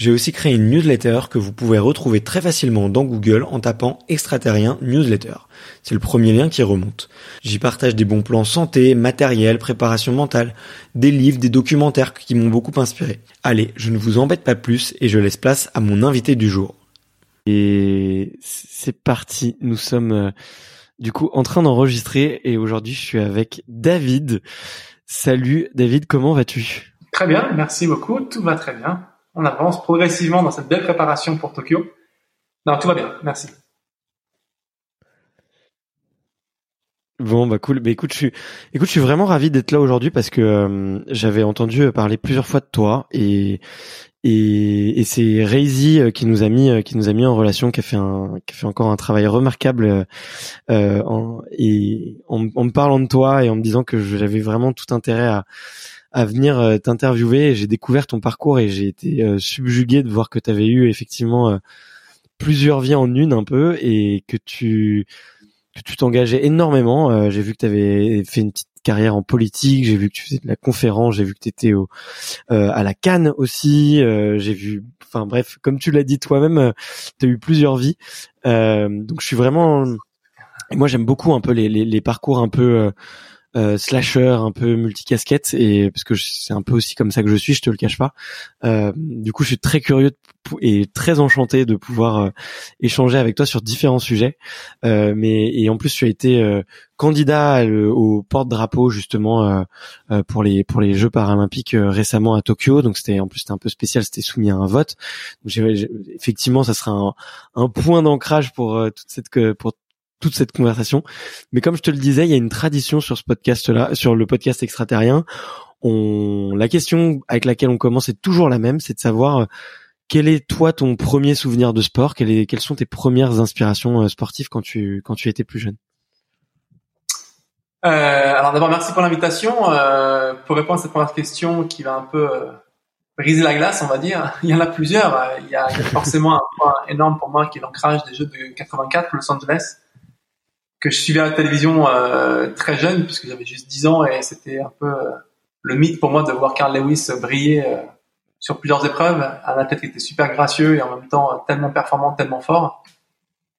j'ai aussi créé une newsletter que vous pouvez retrouver très facilement dans Google en tapant extraterrien newsletter. C'est le premier lien qui remonte. J'y partage des bons plans santé, matériel, préparation mentale, des livres, des documentaires qui m'ont beaucoup inspiré. Allez, je ne vous embête pas plus et je laisse place à mon invité du jour. Et c'est parti, nous sommes euh, du coup en train d'enregistrer et aujourd'hui je suis avec David. Salut David, comment vas-tu? Très bien, merci beaucoup, tout va très bien on avance progressivement dans cette belle préparation pour Tokyo. Non, tout va bien, merci. Bon bah cool. Bah écoute, je suis, écoute, je suis vraiment ravi d'être là aujourd'hui parce que euh, j'avais entendu parler plusieurs fois de toi et et, et c'est Reizy euh, qui nous a mis euh, qui nous a mis en relation, qui a fait un qui a fait encore un travail remarquable euh, en, et en, me parlant de toi et en me disant que j'avais vraiment tout intérêt à à venir euh, t'interviewer. J'ai découvert ton parcours et j'ai été euh, subjugué de voir que tu avais eu effectivement euh, plusieurs vies en une un peu et que tu que tu t'engageais énormément. j'ai vu que tu avais fait une petite carrière en politique, j'ai vu que tu faisais de la conférence, j'ai vu que tu étais au, à la Cannes aussi, j'ai vu, enfin bref, comme tu l'as dit toi-même, tu as eu plusieurs vies. donc je suis vraiment, moi j'aime beaucoup un peu les, les, les parcours un peu euh, slasher, un peu multicasquette, et parce que c'est un peu aussi comme ça que je suis, je te le cache pas. Euh, du coup, je suis très curieux et très enchanté de pouvoir euh, échanger avec toi sur différents sujets. Euh, mais et en plus, tu as été euh, candidat au porte-drapeau justement pour les pour les Jeux paralympiques récemment à Tokyo. Donc c'était en plus c'était un peu spécial, c'était soumis à un vote. Donc effectivement, ça sera un, un point d'ancrage pour toute cette pour toute cette conversation. Mais comme je te le disais, il y a une tradition sur ce podcast-là, sur le podcast extraterrien. On, la question avec laquelle on commence est toujours la même, c'est de savoir euh, quel est toi ton premier souvenir de sport, quelles, sont tes premières inspirations euh, sportives quand tu quand tu étais plus jeune? Euh, alors d'abord merci pour l'invitation. Euh, pour répondre à cette première question qui va un peu euh, briser la glace, on va dire, il y en a plusieurs. Il y a, il y a forcément un point énorme pour moi qui est l'ancrage des Jeux de 84 Los Angeles que je suivais à la télévision euh, très jeune, puisque j'avais juste 10 ans, et c'était un peu euh, le mythe pour moi de voir Carl Lewis briller euh, sur plusieurs épreuves, un athlète qui était super gracieux et en même temps tellement performant, tellement fort.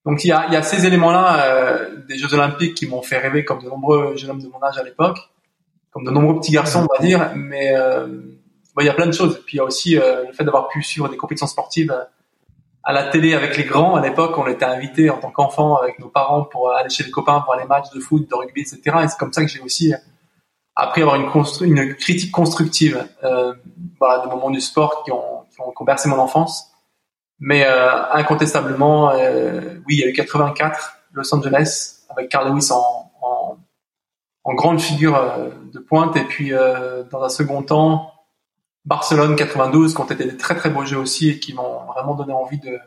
Donc il y a, il y a ces éléments-là des Jeux Olympiques qui m'ont fait rêver comme de nombreux jeunes hommes de mon âge à l'époque, comme de nombreux petits garçons, on va dire, mais il y a plein de choses. Puis il y a aussi le fait d'avoir pu suivre des compétitions sportives à la télé avec les grands. À l'époque, on était invités en tant qu'enfant avec nos parents pour aller chez les copains voir les matchs de foot, de rugby, etc. Et c'est comme ça que j'ai aussi après avoir une, critique constructive, euh, voilà, des moments du sport qui ont, qui ont, mon enfance. Mais euh, incontestablement, euh, oui, il y a eu 84, Los Angeles, avec Carl Lewis en, en, en grande figure euh, de pointe, et puis euh, dans un second temps, Barcelone 92, qui ont été des très très beaux jeux aussi et qui m'ont vraiment donné envie de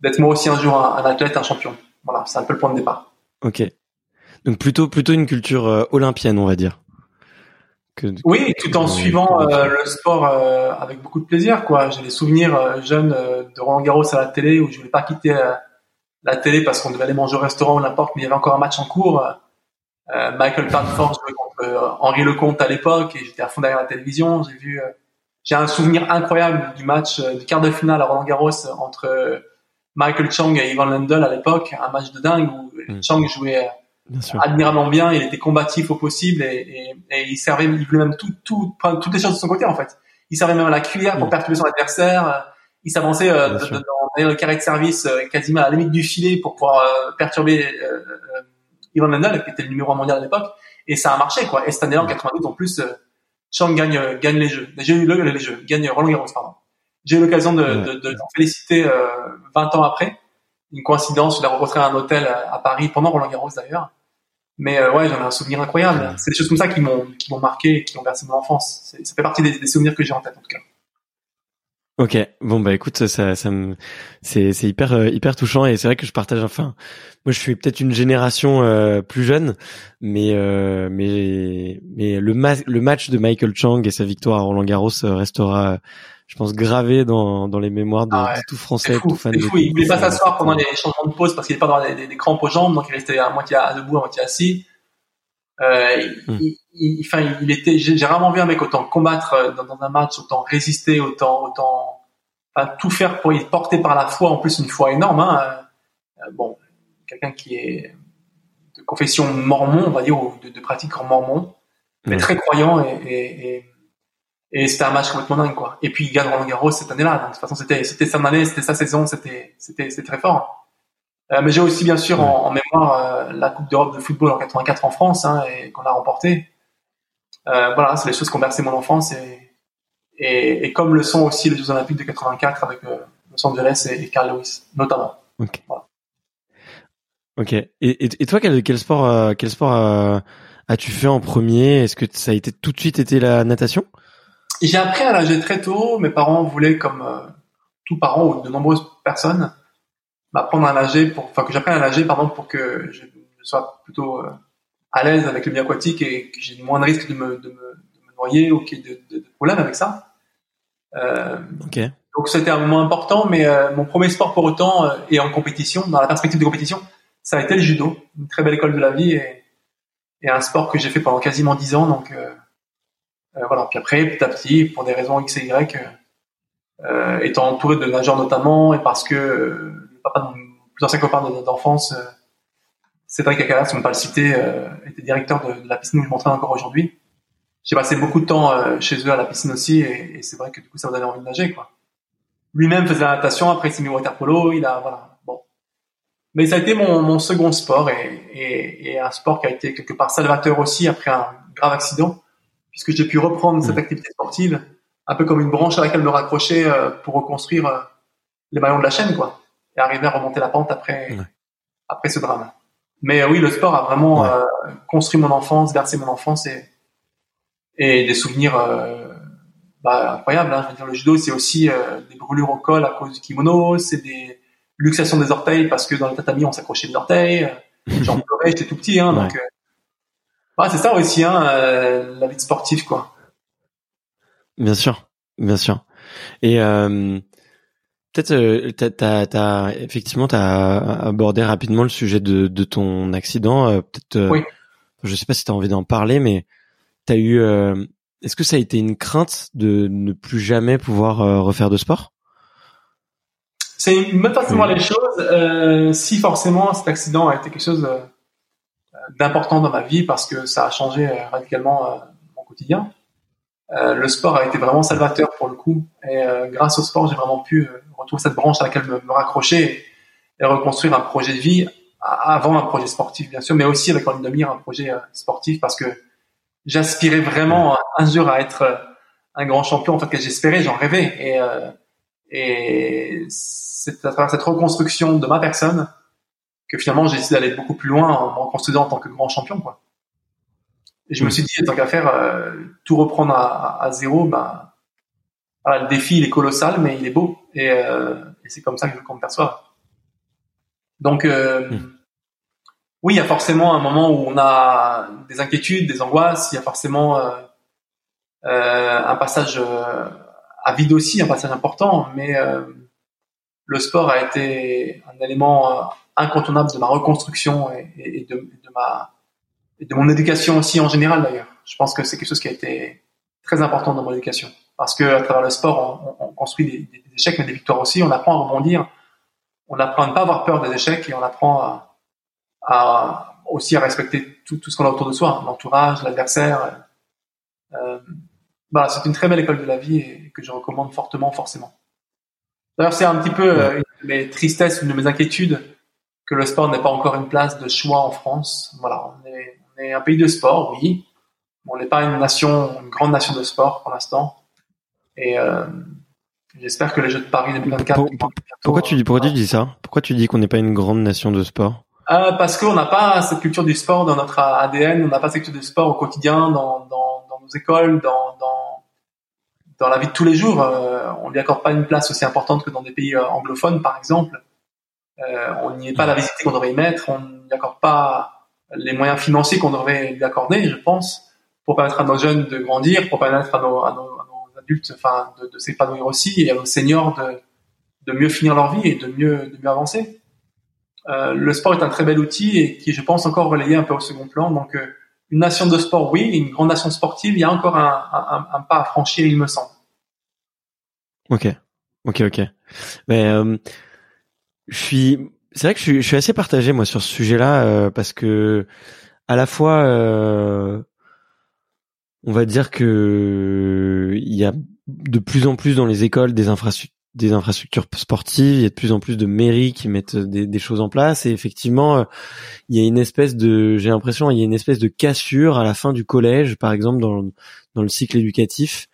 d'être moi aussi un jour un, un athlète, un champion. Voilà, c'est un peu le point de départ. Ok. Donc plutôt plutôt une culture euh, olympienne, on va dire. Que, oui, tout en suivant euh, le sport euh, avec beaucoup de plaisir. Quoi, j'ai des souvenirs jeunes de Roland Garros à la télé où je voulais pas quitter la télé parce qu'on devait aller manger au restaurant ou n'importe, mais il y avait encore un match en cours. Michael Bradford jouait contre Henri Lecomte à l'époque et j'étais à fond derrière la télévision. J'ai vu, j'ai un souvenir incroyable du match du quart de finale à Roland Garros entre Michael Chang et Ivan Lendl à l'époque, un match de dingue où mm. Chang jouait admirablement bien, il était combatif au possible et, et, et il servait, il voulait même tout, tout, toutes les choses de son côté en fait. Il servait même à la cuillère pour mm. perturber son adversaire. Il s'avançait euh, dans le carré de service euh, quasiment à la limite du filet pour pouvoir euh, perturber euh, euh, Ivan Lendl qui était le numéro 1 mondial à l'époque et ça a marché quoi. Et cette année-là en 92 en plus, Chang gagne gagne les jeux, les jeux, les jeux, gagne Roland Garros pardon. J'ai eu l'occasion de, de, de, féliciter euh, 20 ans après. Une coïncidence, je l'ai rencontré à un hôtel à, Paris pendant Roland Garros d'ailleurs. Mais euh, ouais, j'en ai un souvenir incroyable. C'est des choses comme ça qui m'ont qui m'ont marqué et qui ont versé mon enfance. Ça fait partie des, des souvenirs que j'ai en tête en tout cas. Ok, bon bah écoute, ça, ça me, c'est, c'est hyper, euh, hyper touchant et c'est vrai que je partage. Enfin, moi je suis peut-être une génération euh, plus jeune, mais euh, mais mais le, le match de Michael Chang et sa victoire à Roland Garros restera je pense, gravé dans, dans les mémoires de, ah tout français, tout fan. Fou. Il voulait pas s'asseoir pendant les changements de pause parce qu'il n'est pas dans des, des, crampes aux jambes, donc il restait à moitié debout, à moitié assis. Euh, hmm. il, enfin, il, était, j'ai rarement vu un mec autant combattre euh, dans, dans, un match, autant résister, autant, autant, enfin, tout faire pour y porter par la foi, en plus une foi énorme. Hein. Euh, bon, quelqu'un qui est de confession mormon, on va dire, ou de, de pratique en mormon, mais très croyant et, et, et et c'était un match complètement dingue, quoi. Et puis, il gagne Roland Garros cette année-là. Donc, de toute façon, c'était, c'était sa année, c'était sa saison, c'était, c'était, c'était très fort. Euh, mais j'ai aussi, bien sûr, en, mémoire, euh, la Coupe d'Europe de football en 84 en France, hein, et qu'on a remporté. Euh, voilà, c'est les choses qui ont bercé mon enfance et, et, et, comme le sont aussi les Jeux Olympiques de 84 avec Los Angeles et, et Carl Lewis, notamment. Ok. Voilà. Ok. Et, et, toi, quel, quel sport, euh, quel sport euh, as-tu fait en premier? Est-ce que ça a été tout de suite été la natation? J'ai appris à nager très tôt. Mes parents voulaient, comme euh, tous parents ou de nombreuses personnes, m'apprendre à nager, pour, enfin que j'apprenne à nager, pardon, pour que je, sois plutôt euh, à l'aise avec le milieu aquatique et que j'ai moins de risques de me, de me, de me noyer ou qu'il y ait de, de, problèmes avec ça. Euh, Donc c'était un moment important, mais euh, mon premier sport pour autant et en compétition, dans la perspective de compétition, ça a été le judo, une très belle école de la vie et, et un sport que j'ai fait pendant quasiment dix ans. Donc euh, voilà. Puis après, petit à petit, pour des raisons X et Y, euh, étant entouré de nageurs notamment, et parce que euh, papa plus ancien copain d'enfance, Cédric Akalas, on ne pas le citer, était directeur de, la piscine où je m'entraîne encore aujourd'hui. J'ai passé beaucoup de temps chez eux à la piscine aussi, et, et c'est vrai que du coup, ça me donnait envie de nager, quoi. Lui-même faisait la natation, après il s'est mis au water polo, il a, voilà, bon. Mais ça a été mon, mon second sport et, et, et, un sport qui a été quelque part salvateur aussi après un grave accident puisque j'ai pu reprendre cette mmh. activité sportive un peu comme une branche à laquelle me raccrocher euh, pour reconstruire euh, les maillons de la chaîne, quoi, et arriver à remonter la pente après après ce drame. Mais euh, oui, le sport a vraiment construit mon enfance, versé mon enfance et et des souvenirs bah, incroyables. Hein. Je veux dire, le judo, c'est aussi des brûlures au col à cause du kimono, c'est des luxations des orteils parce que dans le tatami on s'accrochait les orteils. J'en pleurais, j'étais tout petit, hein, donc ah, c'est ça aussi, hein, euh, la vie de sportif, quoi. Bien sûr, bien sûr. Et euh, peut-être, euh, t'as, t'as, effectivement, t'as abordé rapidement le sujet de, de ton accident. Euh, peut-être, euh, oui. je sais pas si t'as envie d'en parler, mais t'as eu. est-ce que ça a été une crainte de ne plus jamais pouvoir refaire de sport? C'est une bonne façon de voir les choses. si forcément cet accident a été quelque chose d'important dans ma vie parce que ça a changé euh, radicalement euh, mon quotidien. Euh, le sport a été vraiment salvateur pour le coup et grâce au sport j'ai vraiment pu retrouver cette branche à laquelle me, me, raccrocher et reconstruire un projet de vie avant un projet sportif bien sûr mais aussi avec en ligne de mire un projet sportif parce que j'aspirais vraiment un jour à être un grand champion. En fait, que j'espérais, j'en rêvais. Et, et c'est à travers cette reconstruction de ma personne que finalement j'ai décidé d'aller beaucoup plus loin en me reconstruisant en tant que grand champion. Quoi. Et je me suis dit, tant qu'à faire, euh, tout reprendre à, à, zéro, ben, le défi il est colossal, mais il est beau. Et, euh, et c'est comme ça que je me perçoive. Donc, euh, hmm. oui, il y a forcément un moment où on a des inquiétudes, des angoisses. Il y a forcément euh, euh, un passage à vide aussi, un passage important. Mais le sport a été un élément incontournable de ma reconstruction et, et de, de ma de mon éducation aussi en général d'ailleurs. Je pense que c'est quelque chose qui a été très important dans mon éducation parce que à travers le sport, on, on construit des, des, échecs mais des victoires aussi. On apprend à rebondir, on apprend à ne pas avoir peur des échecs et on apprend à, à aussi à respecter tout, tout ce qu'on a autour de soi, l'entourage, l'adversaire. Euh, voilà, c'est une très belle école de la vie et que je recommande fortement, forcément. D'ailleurs, c'est un petit peu euh, une de mes tristesses, une de mes inquiétudes que le sport n'est pas encore une place de choix en France. Voilà, on est, on est un pays de sport, oui. On n'est pas une nation, une grande nation de sport pour l'instant. Et euh, j'espère que les Jeux de Paris 2024. pourquoi tu dis, pourquoi tu dis ça? Pourquoi tu dis qu'on n'est pas une grande nation de sport? Euh, Parce qu'on n'a pas cette culture du sport dans notre ADN. On n'a pas cette culture du sport au quotidien, dans, dans, dans nos écoles, dans, dans, dans la vie de tous les jours. Euh, on lui accorde pas une place aussi importante que dans des pays euh, anglophones, par exemple. Euh, on n'y est pas la visite qu'on devrait y mettre. On n'y accorde pas les moyens financiers qu'on devrait lui accorder, je pense, pour permettre à nos jeunes de grandir, pour permettre à nos, à nos, adultes, enfin, de, s'épanouir aussi, et nos seniors de, de mieux finir leur vie et de mieux, de mieux avancer. Euh, le sport est un très bel outil et qui, je pense, encore relayé un peu au second plan. Donc, euh, une nation de sport, oui, une grande nation sportive, il y a encore un, pas à franchir, il me semble. Ok, ok, ok. Mais euh, je suis c'est vrai que je suis, je suis, assez partagé moi sur ce sujet-là euh, parce que à la fois on va dire que il y a de plus en plus dans les écoles des infrastructures sportives, il y a de plus en plus de mairies qui mettent des, des choses en place et effectivement euh, il y a une espèce de j'ai l'impression il y a une espèce de cassure à la fin du collège par exemple dans le cycle éducatif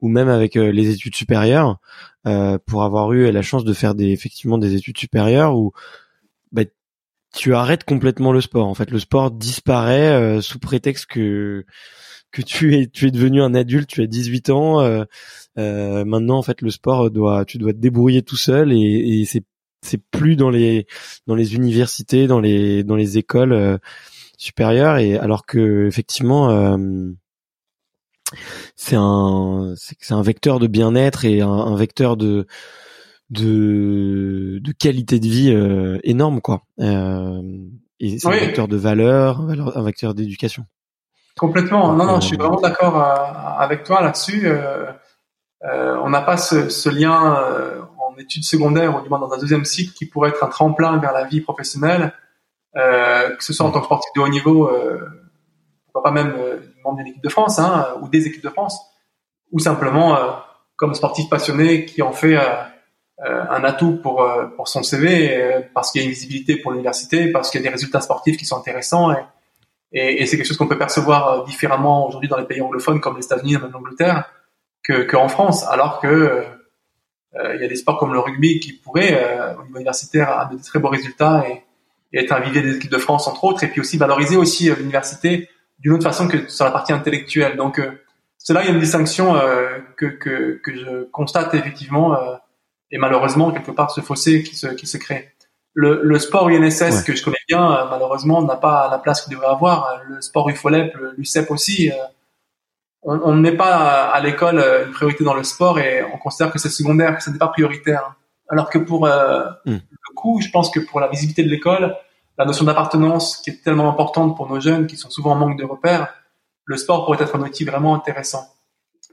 ou même avec les études supérieures euh, pour avoir eu la chance de faire des effectivement des études supérieures où bah, tu arrêtes complètement le sport. En fait, le sport disparaît euh, sous prétexte que que tu es tu es devenu un adulte, tu as 18 ans. Euh, euh, maintenant, en fait, le sport doit tu dois te débrouiller tout seul et, et c'est c'est plus dans les dans les universités, dans les dans les écoles euh, supérieures et alors que effectivement euh, c'est un c'est un vecteur de bien-être et un, un vecteur de de, de qualité de vie euh, énorme quoi. Euh, et c'est un vecteur de valeur, un, vecteur d'éducation. Complètement. Non, non, je suis vraiment d'accord euh, avec toi là-dessus. on n'a pas ce, ce lien en études secondaires, ou du moins dans un deuxième cycle, qui pourrait être un tremplin vers la vie professionnelle, que ce soit en tant que sportif de haut niveau, pourquoi pas même membre d'une équipe de France hein, ou des équipes de France, ou simplement comme sportif passionné qui en fait euh, un atout pour euh, pour son CV euh, parce qu'il y a une visibilité pour l'université, parce qu'il y a des résultats sportifs qui sont intéressants et, et, et c'est quelque chose qu'on peut percevoir différemment aujourd'hui dans les pays anglophones comme les États-Unis, même l'Angleterre, que qu'en France, alors que il y a des sports comme le rugby qui pourraient au niveau universitaire avoir de très beaux résultats et, et être un vivier des équipes de France entre autres, et puis aussi valoriser aussi l'université d'une autre façon que sur la partie intellectuelle. Donc cela, il y a une distinction que, que, que je constate effectivement et malheureusement quelque part ce fossé qui se, qui se crée. Le, le sport UNSS que je connais bien, euh, malheureusement, n'a pas la place qu'il devrait avoir. Le sport UFOLEP, l'UCEP aussi. Euh, on ne met pas à l'école euh, une priorité dans le sport et on considère que c'est secondaire, que ce n'est pas prioritaire. Alors que pour euh, hmm. le coup, je pense que pour la visibilité de l'école, la notion d'appartenance qui est tellement importante pour nos jeunes qui sont souvent en manque de repères, le sport pourrait être un outil vraiment intéressant.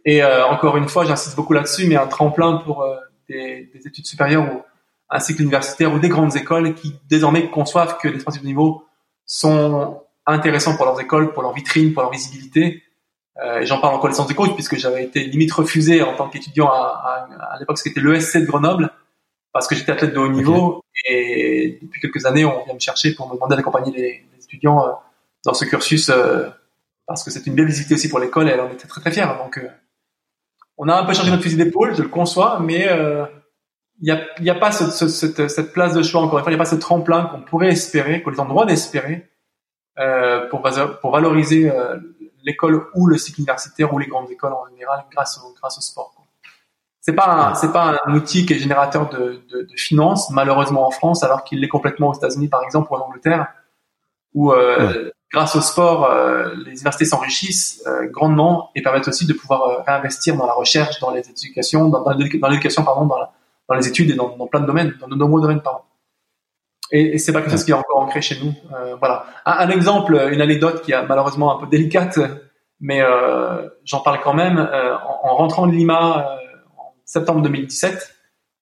Et euh, encore une fois, j'insiste beaucoup là-dessus, mais un tremplin pour des, des, études supérieures ou un cycle universitaire ou des grandes écoles qui désormais conçoivent que les sportifs de niveau sont intéressants pour leurs écoles, pour leur vitrine, pour leur visibilité. Euh, J'en parle en connaissance de cause puisque j'avais été limite refusé en tant qu'étudiant à, à, à l'époque, c'était l'ESC de Grenoble parce que j'étais athlète de haut niveau et depuis quelques années, on vient me chercher pour me demander d'accompagner les, les, étudiants euh, dans ce cursus euh, parce que c'est une belle visite aussi pour l'école et elle en était très très fière. Donc, on a un peu changé notre fusil d'épaule, je le conçois, mais il n'y a, y a pas ce, cette, cette, place de choix encore une fois, il n'y a pas ce tremplin qu'on pourrait espérer, qu'on est en droit d'espérer euh, pour, pour valoriser euh, l'école ou le cycle universitaire ou les grandes écoles en général grâce au, grâce au sport. C'est pas c'est pas un outil qui est générateur de, de, de finances malheureusement en France alors qu'il l'est complètement aux États-Unis par exemple ou en Angleterre où euh, grâce au sport euh, les universités s'enrichissent euh, grandement et permettent aussi de pouvoir réinvestir dans la recherche, dans les éducations, dans, dans l'éducation pardon, dans la, dans les études et dans, dans plein de domaines, dans de nombreux domaines pardon. Et, et c'est pas quelque chose qui est encore ancré chez nous. Euh, voilà. Un, un, exemple, une anecdote qui est malheureusement un peu délicate, mais euh, j'en parle quand même. Euh, en, en, rentrant de Lima euh, en septembre 2017,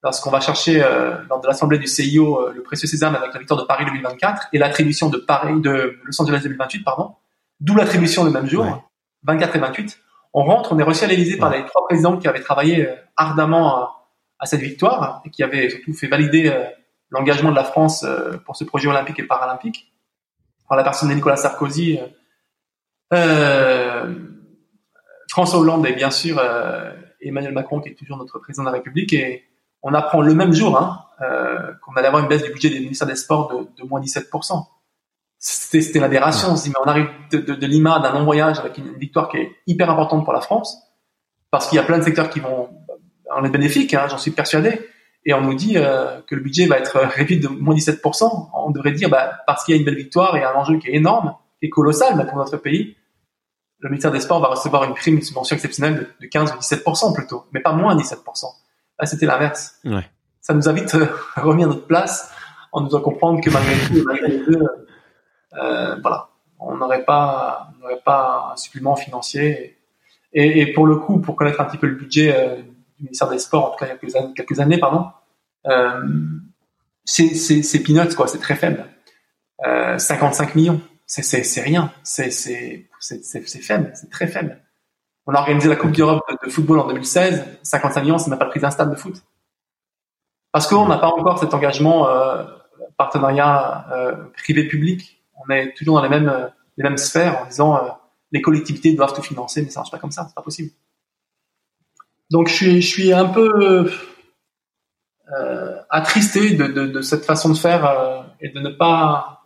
lorsqu'on va chercher euh, lors de l'assemblée du CIO le précieux sésame avec la victoire de Paris 2024 et l'attribution de Paris de Los Angeles 2028, pardon, d'où l'attribution le même jour, ouais. 24 et 28. On rentre, on est reçu à l'Élysée ouais. par les trois présidents qui avaient travaillé ardemment à cette victoire et qui avait surtout fait valider euh, l'engagement de la France euh, pour ce projet olympique et paralympique par la personne de Nicolas Sarkozy, euh, François Hollande et bien sûr Emmanuel Macron qui est toujours notre président de la République et on apprend le même jour hein, euh, qu'on allait avoir une baisse du budget des ministères des Sports de, moins 17%. C'était, l'aberration. On se dit, mais on arrive de, Lima d'un non-voyage avec une victoire qui est hyper importante pour la France, parce qu'il y a plein de secteurs qui vont on est bénéfique, hein, j'en suis persuadé. Et on nous dit euh, que le budget va être réduit de moins 17%. On devrait dire, bah, parce qu'il y a une belle victoire et un enjeu qui est énorme, qui est colossal, mais pour notre pays, le ministère des Sports va recevoir une prime, une subvention exceptionnelle de, 15 ou 17% plutôt, mais pas moins 17%. Là, c'était l'inverse. Ouais. Ça nous a vite euh, remis à notre place en nous faisant comprendre que malgré tout, malgré les deux, euh, voilà, on n'aurait pas, on n'aurait pas un supplément financier. Et, et, pour le coup, pour connaître un petit peu le budget euh, du ministère des Sports, en tout cas il y a quelques années, pardon, euh, c'est peanuts, quoi, c'est très faible. Euh, 55 millions, c'est rien, c'est faible, c'est très faible. On a organisé la Coupe d'Europe de, football en 2016, 55 millions, ça n'a pas pris d'un stade de foot. Parce qu'on n'a pas encore cet engagement euh, partenariat euh, privé-public. On est toujours dans les mêmes, les mêmes sphères en disant euh, les collectivités doivent tout financer, mais ça marche pas comme ça, c'est pas possible. Donc je suis, je suis un peu euh, attristé de, de, de, cette façon de faire euh, et de ne pas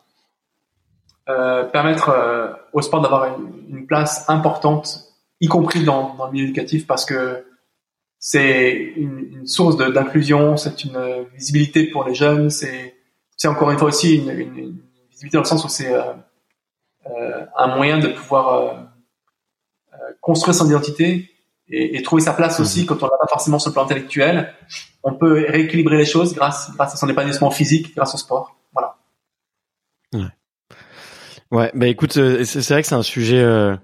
euh, permettre euh, au sport d'avoir une, une, place importante, y compris dans, dans, le milieu éducatif, parce que c'est une, une, source d'inclusion, c'est une visibilité pour les jeunes, c'est encore une fois aussi une, une, visibilité dans le sens où c'est euh, un moyen de pouvoir construire son identité et, et, trouver sa place aussi mmh. quand on n'a pas forcément sur le plan intellectuel. On peut rééquilibrer les choses grâce, grâce à son épanouissement physique, grâce au sport. Voilà. Ouais. Ouais, bah écoute, euh, c'est vrai que c'est un sujet. Euh...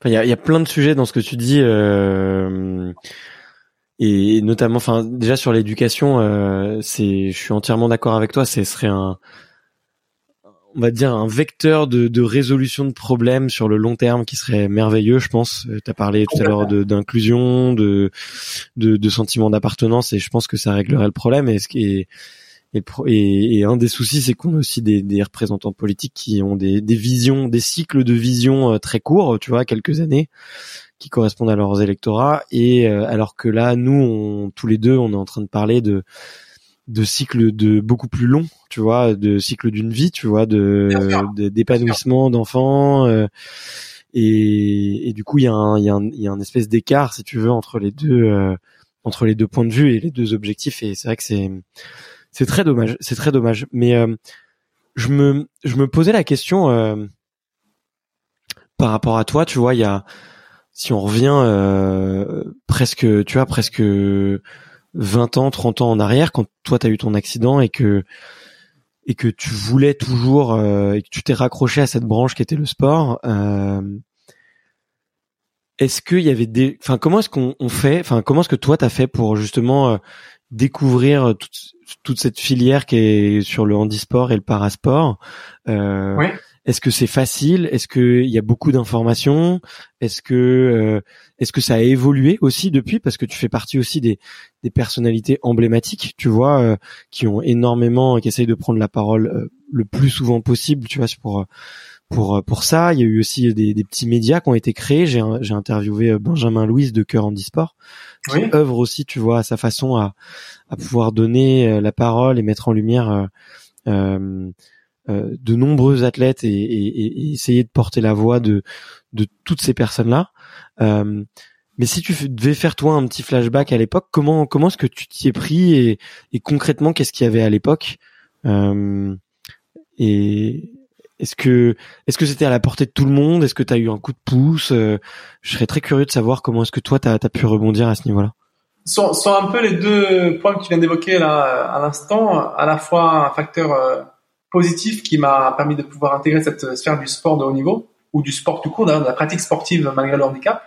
Enfin, il y a, y a, plein de sujets dans ce que tu dis, euh... et notamment, enfin, déjà sur l'éducation, euh, c'est, je suis entièrement d'accord avec toi. Ce serait un, on va dire un vecteur de, de, résolution de problèmes sur le long terme qui serait merveilleux, je pense. Euh, tu as parlé tout à l'heure d'inclusion, de, de, de, sentiment d'appartenance, et je pense que ça réglerait le problème. Et, et, et, et un des soucis, c'est qu'on a aussi des, des, représentants politiques qui ont des, des, visions, des cycles de vision euh, très courts, tu vois, quelques années, qui correspondent à leurs électorats. Et euh, alors que là, nous, on, tous les deux, on est en train de parler de de cycles de beaucoup plus longs, tu vois, de cycles d'une vie, tu vois, de d'épanouissement d'enfants. Euh, et, et, du coup, il y a un il y a un, il y a un espèce d'écart, si tu veux, entre les deux euh, entre les deux points de vue et les deux objectifs. Et c'est vrai que c'est c'est très dommage, c'est très dommage. Mais euh, je me je me posais la question euh, par rapport à toi, tu vois, il y a si on revient euh, presque, tu vois, presque 20 ans, 30 ans en arrière, quand toi tu as eu ton accident et que et que tu voulais toujours euh, et que tu t'es raccroché à cette branche qui était le sport, euh, est-ce qu'il y avait des, enfin comment est-ce qu'on fait, enfin comment est-ce que toi t'as fait pour justement euh, découvrir toute, cette filière qui est sur le handisport et le parasport. Est-ce que c'est facile? Est-ce qu'il y a beaucoup d'informations? Est-ce que euh, est-ce que ça a évolué aussi depuis? Parce que tu fais partie aussi des, des personnalités emblématiques, tu vois, euh, qui ont énormément, qui essayent de prendre la parole euh, le plus souvent possible, tu vois, pour pour pour ça. Il y a eu aussi des, des petits médias qui ont été créés. J'ai j'ai interviewé Benjamin Louis de Cœur Handisport, qui oui. œuvre aussi, tu vois, à sa façon à à pouvoir donner la parole et mettre en lumière euh, euh, de nombreux athlètes et, essayer de porter la voix de de toutes ces personnes-là. Euh, mais si tu devais faire toi un petit flashback à l'époque, comment comment est-ce que tu t'y es pris et, concrètement qu'est-ce qu'il y avait à l'époque euh, Et est-ce que est-ce que c'était à la portée de tout le monde? Est-ce que tu as eu un coup de pouce? Euh, Je serais très curieux de savoir comment est-ce que toi tu as, pu rebondir à ce niveau-là. Sont un peu les deux points que tu viens d'évoquer là à l'instant, à la fois un facteur euh, positif qui m'a permis de pouvoir intégrer cette sphère du sport de haut niveau ou du sport tout court, de la pratique sportive malgré le handicap,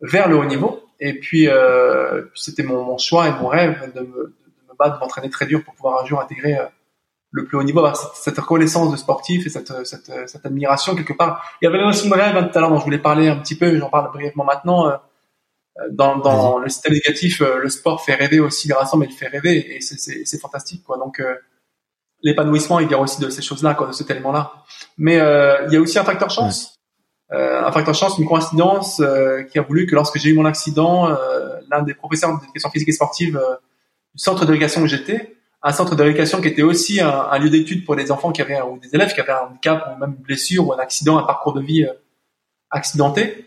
vers le haut niveau. Et puis, euh, c'était mon, mon, choix et mon rêve de me, de me battre, de m'entraîner très dur pour pouvoir un jour intégrer euh, le plus haut niveau, avoir cette, cette, reconnaissance de sportif et cette, cette, cette, admiration quelque part. Il y avait aussi mon rêve hein, tout à l'heure dont je voulais parler un petit peu, j'en parle brièvement maintenant. Euh, dans, dans le système éducatif, euh, le sport fait rêver aussi les mais il fait rêver et c'est fantastique. Quoi. Donc, euh, l'épanouissement, il vient aussi de ces choses-là, de cet élément-là. Mais euh, il y a aussi un facteur chance. Euh, un facteur chance, une coïncidence euh, qui a voulu que lorsque j'ai eu mon accident, euh, l'un des professeurs d'éducation physique et sportive euh, du centre d'éducation où j'étais, un centre d'éducation qui était aussi un, un lieu d'étude pour des enfants qui avaient ou des élèves qui avaient un handicap ou même une blessure ou un accident, un parcours de vie accidenté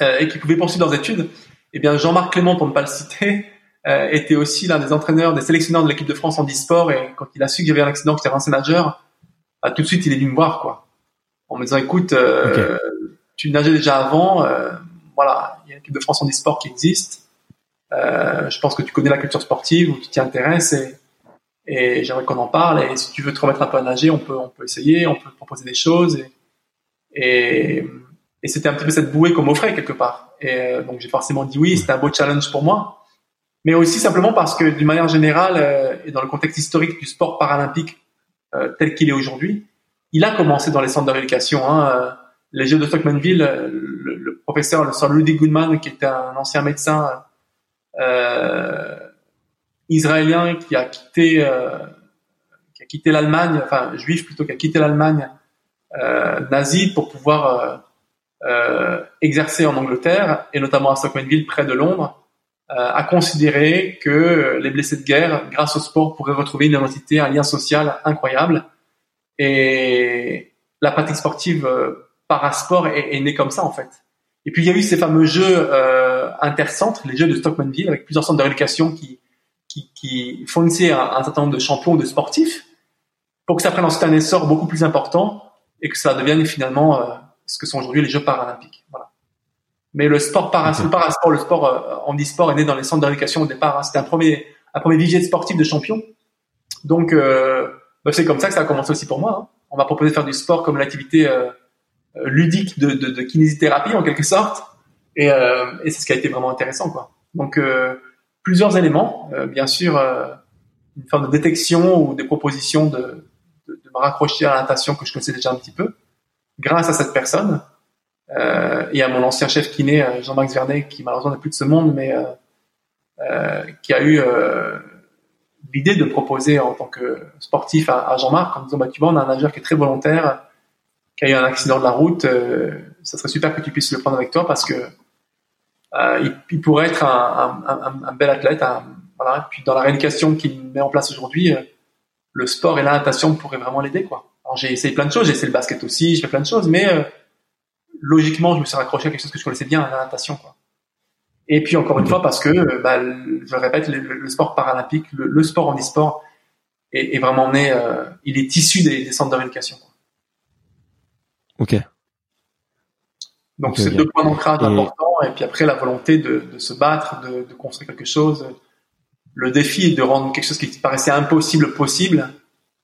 et qui pouvaient poursuivre leurs études. Eh bien, Jean-Marc Clément, pour ne pas le citer, euh, était aussi l'un des entraîneurs, des sélectionneurs de l'équipe de France en e-sport. Et quand il a su que j'avais un accident, que j'étais ancien nageur, bah, tout de suite, il est venu me voir, quoi. En me disant, écoute, euh, tu nageais déjà avant, euh, voilà, il y a une équipe de France en e-sport qui existe. Je pense que tu connais la culture sportive ou tu t'y intéresses et, et j'aimerais qu'on en parle. Et si tu veux te remettre un peu à nager, on peut, on peut essayer, on peut proposer des choses. Et, et, et c'était un petit peu cette bouée qu'on m'offrait quelque part. Et donc j'ai forcément dit oui, c'était un beau challenge pour moi mais aussi simplement parce que d'une manière générale euh, et dans le contexte historique du sport paralympique euh, tel qu'il est aujourd'hui, il a commencé dans les centres de rééducation. Hein, euh, les Jeux de Stockmanville, le, le, professeur, le Sir Ludwig Goodman, qui était un ancien médecin euh, israélien qui a quitté, qui a quitté l'Allemagne, enfin juif plutôt, qui a quitté l'Allemagne nazie pour pouvoir exercer en Angleterre et notamment à Stockmanville près de Londres à euh, considérer que les blessés de guerre, grâce au sport, pourraient retrouver une identité, un lien social incroyable. Et la pratique sportive euh, parasport est, est née comme ça en fait. Et puis il y a eu ces fameux jeux euh, intercentres, les jeux de Stockmanville, avec plusieurs centres de rééducation qui, qui, qui fournissaient un, un, certain nombre de champions, de sportifs, pour que ça prenne ensuite un essor beaucoup plus important et que ça devienne finalement euh, ce que sont aujourd'hui les Jeux paralympiques. Mais le sport parasport, le parasport, le sport euh, handisport est né dans les centres d'éducation au départ. Hein. C'était un premier, un premier vivier de sportifs de champions. Donc, euh, bah, c'est comme ça que ça a commencé aussi pour moi. Hein. On m'a proposé de faire du sport comme l'activité euh, euh, ludique de, de, de, kinésithérapie en quelque sorte. Et, euh, et c'est ce qui a été vraiment intéressant, quoi. Donc, euh, plusieurs éléments. bien sûr, une forme de détection ou des propositions de, de, de me raccrocher à la natation que je connaissais déjà un petit peu, grâce à cette personne euh, et à mon ancien chef kiné, euh, Jean-Max Vernet, qui malheureusement n'est plus de ce monde, mais euh, euh qui a eu euh, l'idée de proposer en tant que sportif à, à Jean-Marc en disant bah, tu vois, on a un nageur qui est très volontaire, qui a eu un accident de la route, ça serait super que tu puisses le prendre avec toi parce que il, il, pourrait être un, un, un bel athlète. voilà. Puis dans la rééducation qu'il met en place aujourd'hui, le sport et la natation pourraient vraiment l'aider. quoi. Alors j'ai essayé plein de choses, j'ai essayé le basket aussi, j'ai fait plein de choses, mais logiquement, je me suis raccroché à quelque chose que je connaissais bien, à la natation. Quoi. Et puis encore une fois, parce que, bah, je répète, le, sport paralympique, le, sport en e-sport est, est, vraiment né, euh, il est issu des, des centres de rééducation. Ok. Donc c'est deux points d'ancrage importants, et puis après la volonté de, de se battre, de, de, construire quelque chose, le défi est de rendre quelque chose qui paraissait impossible possible,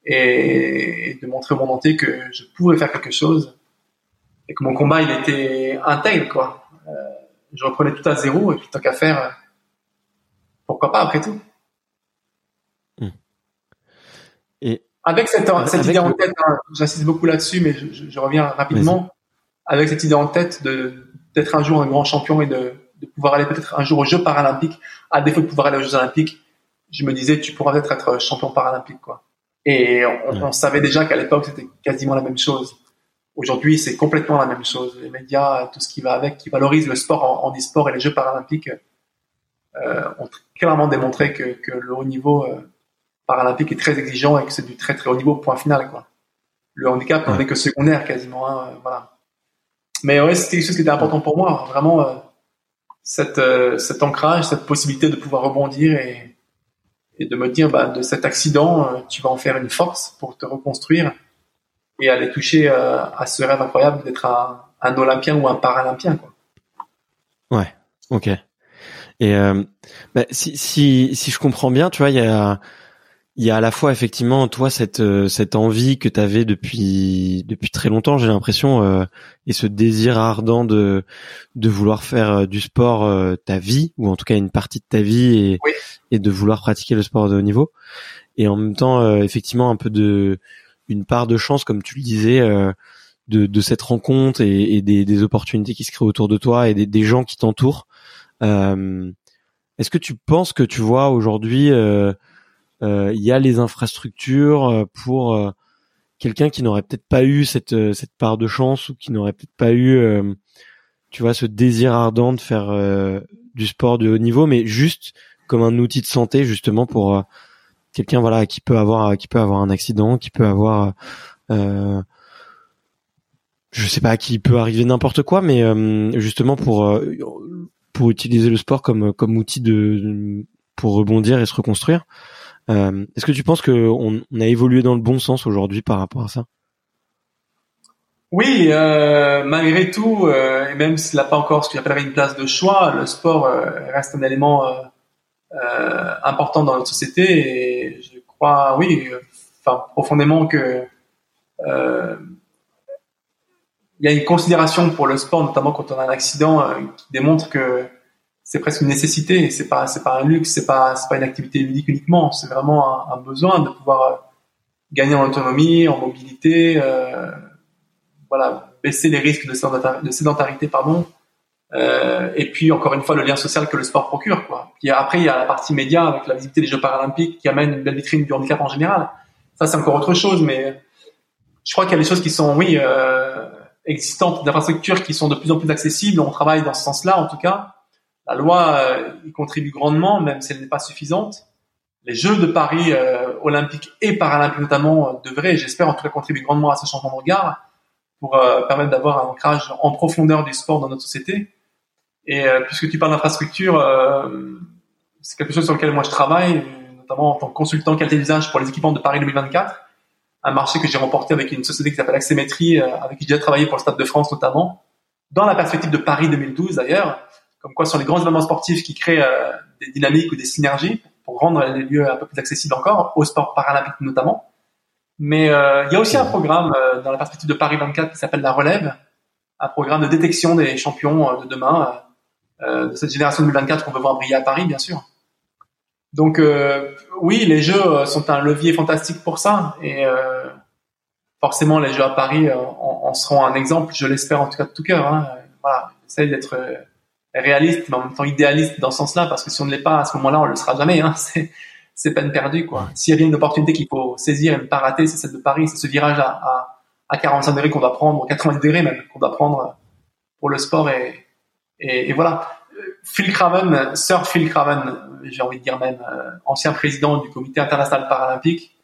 et, et de montrer au monde entier que je pouvais faire quelque chose et que mon combat il était intègre quoi. Euh, je reprenais tout à zéro et puis tant qu'à faire, euh, pourquoi pas après tout. Hmm. Et avec cette, cette idée en tête, hein, j'insiste beaucoup là-dessus, mais je, je, reviens rapidement. Avec cette idée en tête de d'être un jour un grand champion et de, de pouvoir aller peut-être un jour aux Jeux paralympiques, à défaut de pouvoir aller aux Jeux olympiques, je me disais tu pourras peut-être être champion paralympique quoi. Et on, on savait déjà qu'à l'époque c'était quasiment la même chose Aujourd'hui, c'est complètement la même chose. Les médias, tout ce qui va avec, qui valorise le sport en, e-sport et les Jeux paralympiques euh, ont clairement démontré que, que le haut niveau euh, paralympique est très exigeant et que c'est du très très haut niveau point final. Quoi. Le handicap n'en est que secondaire quasiment. Hein, voilà. Mais ouais, c'était quelque chose qui était important pour moi. Vraiment, euh, cette, euh, cet ancrage, cette possibilité de pouvoir rebondir et, et de me dire, bah, de cet accident, tu vas en faire une force pour te reconstruire et aller toucher euh, à ce rêve incroyable d'être un, un, Olympien ou un Paralympien. Quoi. Ouais, ok. Et euh, bah, si, si, si je comprends bien, tu vois, il y a, il y a à la fois effectivement toi cette euh, cette envie que tu avais depuis depuis très longtemps, j'ai l'impression, euh, et ce désir ardent de de vouloir faire euh, du sport euh, ta vie ou en tout cas une partie de ta vie et oui. et de vouloir pratiquer le sport de haut niveau. Et en même temps, effectivement, un peu de une part de chance, comme tu le disais, euh, de, de, cette rencontre et, et des, des, opportunités qui se créent autour de toi et des, des gens qui t'entourent. Euh, Est-ce que tu penses que tu vois aujourd'hui, euh, euh il y a les infrastructures pour quelqu'un qui n'aurait peut-être pas eu cette, cette part de chance ou qui n'aurait peut-être pas eu, tu vois, ce désir ardent de faire du sport de haut niveau, mais juste comme un outil de santé justement pour quelqu'un voilà qui peut avoir qui peut avoir un accident, qui peut avoir euh, je sais pas, qui peut arriver n'importe quoi, mais euh, justement pour euh, pour utiliser le sport comme outil de pour rebondir et se reconstruire. Euh, Est-ce que tu penses que on, a évolué dans le bon sens aujourd'hui par rapport à ça? Oui, euh, malgré tout, euh, et même s'il n'a pas encore ce que j'appellerais une place de choix, le sport euh, reste un élément euh, important dans notre société et crois, oui, enfin profondément que euh, il y a une considération pour le sport, notamment quand on a un accident, euh, qui démontre que c'est presque une nécessité. C'est pas, c'est pas un luxe, c'est pas, c'est pas une activité ludique uniquement. C'est vraiment un, besoin de pouvoir euh, gagner en autonomie, en mobilité, voilà, baisser les risques de sédentarité, de sédentarité euh, et puis encore une fois le lien social que le sport procure. Quoi. Après il y a la partie média avec la visibilité des Jeux paralympiques qui amène une belle vitrine du handicap en général. Ça c'est encore autre chose, mais je crois qu'il y a des choses qui sont oui euh, existantes, d'infrastructures qui sont de plus en plus accessibles. On travaille dans ce sens-là en tout cas. La loi euh, y contribue grandement, même si elle n'est pas suffisante. Les Jeux de Paris euh, olympiques et paralympiques notamment euh, devraient, j'espère en tout cas, contribuer grandement à ce changement de regard pour euh, permettre d'avoir un ancrage en profondeur du sport dans notre société et euh, puisque tu parles d'infrastructure, euh, c'est quelque chose sur lequel moi je travaille, notamment en tant que consultant qualité d'usage pour les équipements de Paris 2024, un marché que j'ai remporté avec une société qui s'appelle Axémétrie, euh, avec qui j'ai déjà travaillé pour le Stade de France notamment, dans la perspective de Paris 2012 d'ailleurs, comme quoi ce sont les grands événements sportifs qui créent des dynamiques ou des synergies pour rendre les lieux un peu plus accessibles encore, au sport paralympique notamment. Mais euh, il y a aussi un programme euh, dans la perspective de Paris 24 qui s'appelle la Relève, un programme de détection des champions de demain de cette génération 2024 qu'on veut voir briller à Paris, bien sûr. Donc euh, oui, les Jeux euh, sont un levier fantastique pour ça, et euh, forcément les Jeux à Paris en, en, seront un exemple, je l'espère en tout cas de tout cœur. Hein. Voilà, j'essaie d'être réaliste, mais en même temps idéaliste dans ce sens-là, parce que si on ne l'est pas à ce moment-là, on le sera jamais. Hein. C'est c'est peine perdue quoi. S'il y a une opportunité qu'il faut saisir et ne pas rater, c'est celle de Paris, c'est ce virage à, à, à 45 degrés qu'on doit prendre, 90 degrés même, qu'on doit prendre pour le sport et, et, et, voilà. Phil Craven, Sir Phil Craven, j'ai envie de dire même, euh, ancien président du comité international paralympique,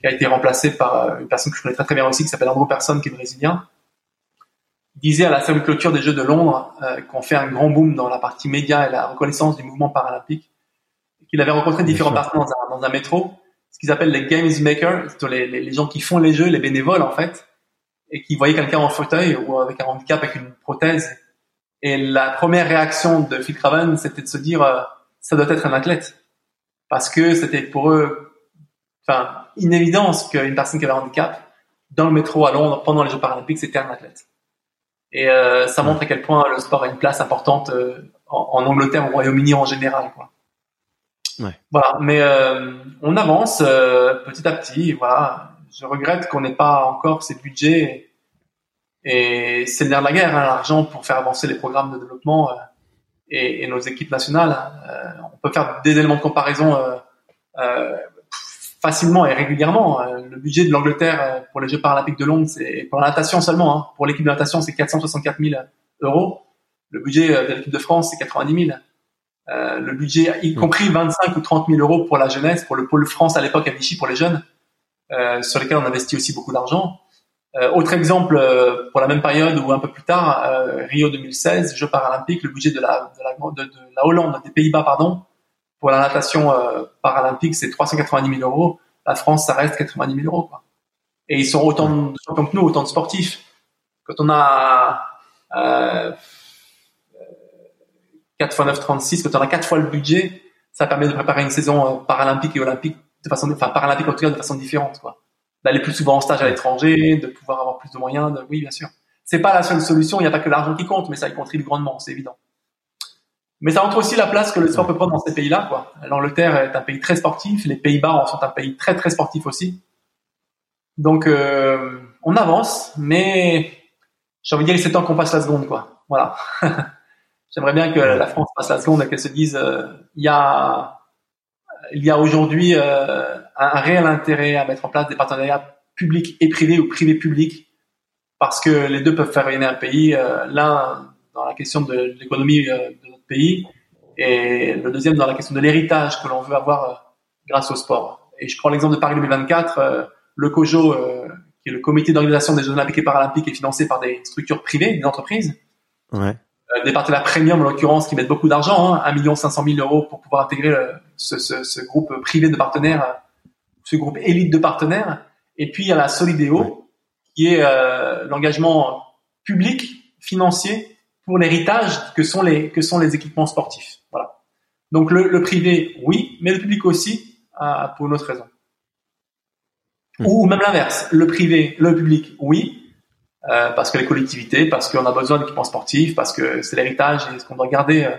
qui a été remplacé par euh, une personne que je connais très très bien aussi, qui s'appelle Andrew Persson, qui est brésilien, disait à la seule clôture des Jeux de Londres euh, qu'on fait un grand boom dans la partie média et la reconnaissance du mouvement paralympique, qu'il avait rencontré différentes personnes dans un, dans un, métro, ce qu'ils appellent les games makers, les, les, les gens qui font les jeux, les bénévoles en fait, et qui voyaient quelqu'un en fauteuil ou avec un handicap, avec une prothèse, et la première réaction de Phil Craven, c'était de se dire, euh, ça doit être un athlète. Parce que c'était pour eux, enfin, une évidence qu'une personne qui avait un handicap, dans le métro à Londres, pendant les Jeux paralympiques, c'était un athlète. Et euh, ça montre à quel point le sport a une place importante euh, en, en, Angleterre, au Royaume-Uni en général. Quoi. Ouais. Voilà, mais euh, on avance petit à petit. Voilà, je regrette qu'on n'ait pas encore ces budgets et c'est le nerf de la guerre, hein, l'argent pour faire avancer les programmes de développement euh, et, et, nos équipes nationales. Euh, on peut faire des éléments de comparaison euh, facilement et régulièrement. le budget de l'Angleterre pour les Jeux paralympiques de Londres, c'est pour la natation seulement. Hein. Pour l'équipe de natation, c'est 464 000 euros. Le budget de l'équipe de France, c'est 90 000. Euh, le budget, y compris 25 ou 30 000 euros pour la jeunesse, pour le pôle France à l'époque à Vichy pour les jeunes, euh, sur lesquels on investit aussi beaucoup d'argent. Euh, autre exemple, euh, pour la même période ou un peu plus tard, euh, Rio 2016, Jeux paralympiques, le budget de la, de la, de, la Hollande, des Pays-Bas, pardon, pour la natation paralympique, c'est 390 000 euros. La France, ça reste 90 000 euros. Quoi. Et ils sont autant de champions que nous, autant de sportifs. Quand on a 4 x 9, 36, quand on a 4 fois le budget, ça permet de préparer une saison paralympique et olympique de façon, enfin paralympique en tout cas de façon différente, quoi d'aller plus souvent en stage à l'étranger, de pouvoir avoir plus de moyens. De... Oui, bien sûr. C'est pas la seule solution. Il n'y a pas que l'argent qui compte, mais ça y contribue grandement, c'est évident. Mais ça montre aussi la place que le sport peut prendre dans ces pays-là. Quoi. L'Angleterre est un pays très sportif. Les Pays-Bas sont un pays très très sportif aussi. Donc euh, on avance, mais j'ai envie de dire c'est temps qu'on passe la seconde, quoi. Voilà. J'aimerais bien que la France passe la seconde et qu'elle se dise euh, il y a il y a aujourd'hui euh, un réel intérêt à mettre en place des partenariats publics et privés ou privés publics parce que les deux peuvent faire rayonner un pays. Euh, l'un dans la question de l'économie euh, de notre pays et le deuxième dans la question de l'héritage que l'on veut avoir grâce au sport. Et je prends l'exemple de Paris 2024. le COJO, qui est le comité d'organisation des Jeux Olympiques et Paralympiques, est financé par des structures privées, des entreprises. Ouais. Euh, des partenaires premium en l'occurrence qui mettent beaucoup d'argent, hein, 1 million 500 000 euros pour pouvoir intégrer euh, ce, ce, ce, groupe privé de partenaires, euh, ce groupe élite de partenaires. Et puis il y a la Solidéo qui est euh, l'engagement public financier pour l'héritage que sont les que sont les équipements sportifs. Voilà. Donc le, le privé oui, mais le public aussi pour une autre raison. Hmm. Ou même l'inverse, le privé, le public oui, euh, parce que les collectivités, parce qu'on a besoin d'équipements sportifs, parce que c'est l'héritage et ce qu'on doit garder euh,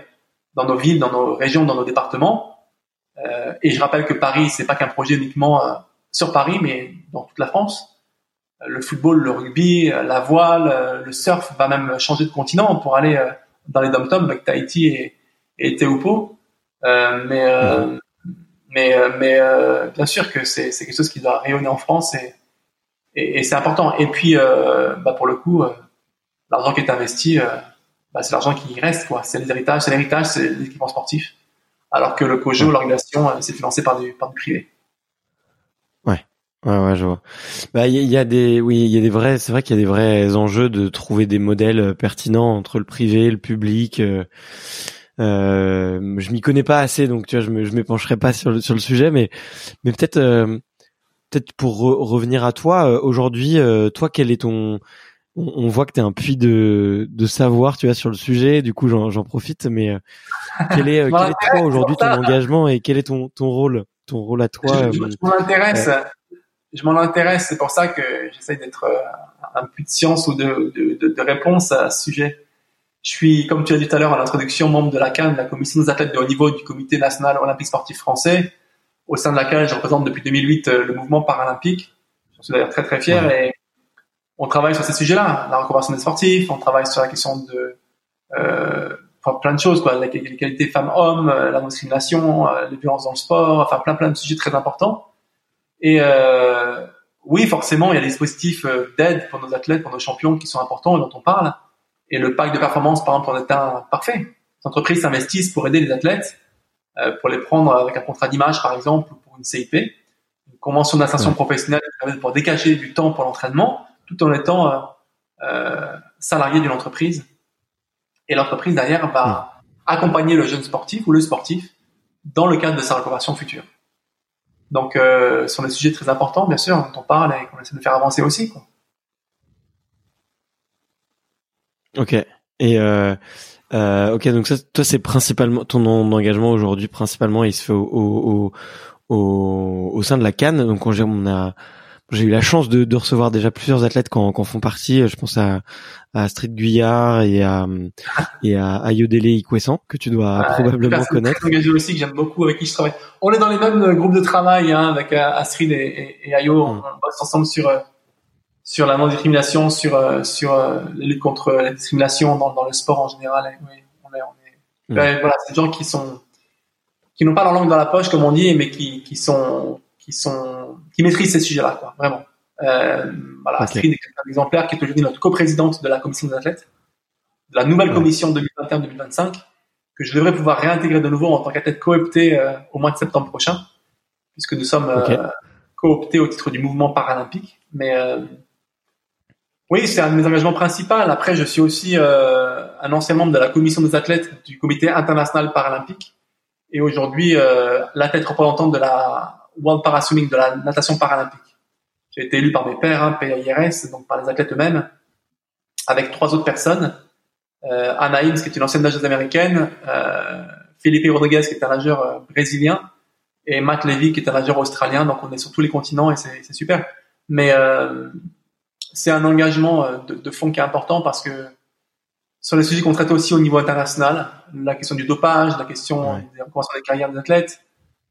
dans nos villes, dans nos régions, dans nos départements. Euh, et je rappelle que Paris, c'est pas qu'un projet uniquement euh, sur Paris, mais dans toute la France. Le football, le rugby, la voile, le surf va même changer de continent pour aller dans les dom-toms avec Tahiti et, et Tehupo. mais mais mais bien sûr que c'est quelque chose qui doit rayonner en France et et, et c'est important. Et puis, euh, bah pour le coup, euh, l'argent qui est investi, euh, bah c'est l'argent qui reste, quoi. C'est l'héritage, c'est l'héritage, c'est l'équipement sportif. Alors que le COJO, l'organisation, c'est financé par du, par du privé. Ouais. Ouais, ouais, je vois. Bah, il y, a des, oui, il y a des vrais, c'est vrai qu'il y a des vrais enjeux de trouver des modèles pertinents entre le privé et le public. Euh, je m'y connais pas assez, donc tu vois, je me, je m'épancherai pas sur le sur le sujet, mais mais peut-être peut-être pour revenir à toi euh, aujourd'hui, euh, toi quel est ton on, voit que tu es un puits de, de savoir, tu vois, sur le sujet. Du coup, j'en profite. Mais euh, quel est, quel est toi aujourd'hui ton engagement et quel est ton, ton rôle, ton rôle à toi Je, m'en intéresse. Je m'en intéresse. C'est pour ça que j'essaye d'être un puits de science ou de, de, de, réponse à ce sujet. Je suis, comme tu as dit tout à l'heure à l'introduction, membre de la CAN, la Commission des athlètes de haut niveau du Comité national olympique sportif français au sein de laquelle je représente depuis 2008 euh, le mouvement paralympique. Je suis d'ailleurs très très fier et on travaille sur ces sujets-là, la reconversion des sportifs, on travaille sur la question de euh, enfin, plein de choses, quoi, l'égalité femmes-hommes, euh, la discrimination, euh, les violences dans le sport, enfin plein plein de sujets très importants. Et euh, oui, forcément, il y a des dispositifs d'aide pour nos athlètes, pour nos champions qui sont importants et dont on parle. Et le pack de performance, par exemple, en est un parfait. Les entreprises s'investissent pour aider les athlètes pour les prendre avec un contrat d'image, par exemple, ou pour une CIP, une convention d'insertion professionnelle pour décacher du temps pour l'entraînement, tout en étant euh, euh, salarié d'une entreprise. Et l'entreprise derrière va accompagner le jeune sportif ou le sportif dans le cadre de sa reconversion future. Donc, euh, ce sont des sujets très importants, bien sûr, dont on parle et qu'on essaie de faire avancer aussi. Quoi. Ok. Et euh, euh, ok, donc ça, toi, c'est principalement ton engagement aujourd'hui, principalement, il se fait au, au, au, au sein de la Cannes. Donc, on, on a, j'ai eu la chance de, de, recevoir déjà plusieurs athlètes qui en, font partie. Je pense à, à Astrid Guyard et à et à Ayodele Ikwessan que tu dois probablement connaître. Très engagé aussi que j'aime beaucoup avec qui je travaille. On est dans les mêmes groupes de travail hein, avec euh, Astrid et, et, Ayo. On, mm. bosse ensemble sur euh, sur la non-discrimination, sur euh, sur euh, la lutte contre la discrimination dans, dans le sport en général. oui, on est, on est... Mm. voilà, c'est des gens qui sont qui n'ont pas leur langue dans la poche comme on dit, mais qui qui sont qui sont qui maîtrisent ces sujets-là, quoi, vraiment. Euh, voilà, Astrid est un exemplaire qui est aujourd'hui notre coprésidente de la commission des athlètes, de la nouvelle commission 2021-2025, que je devrais pouvoir réintégrer de nouveau en tant qu'athlète coopté euh, au mois de septembre prochain, puisque nous sommes euh, cooptés au titre du mouvement paralympique. Mais oui, c'est un de mes engagements principaux. Après, je suis aussi euh, un ancien membre de la commission des athlètes du comité international paralympique et aujourd'hui euh, l'athlète représentant de la World Paraswimming, de la natation paralympique. J'ai été élu par mes pairs, hein, PIRS, donc par les athlètes eux-mêmes, avec trois autres personnes. Euh, Anna Himes, qui est une ancienne nageuse américaine, euh, Felipe Rodriguez, qui est un nageur euh, brésilien, et Matt Levy, qui est un nageur australien. Donc on est sur tous les continents et c'est super. Mais euh, c'est un engagement euh, de, de, fond qui est important parce que sur les sujets qu'on traite aussi au niveau international, la question du dopage, la question des des carrières des athlètes,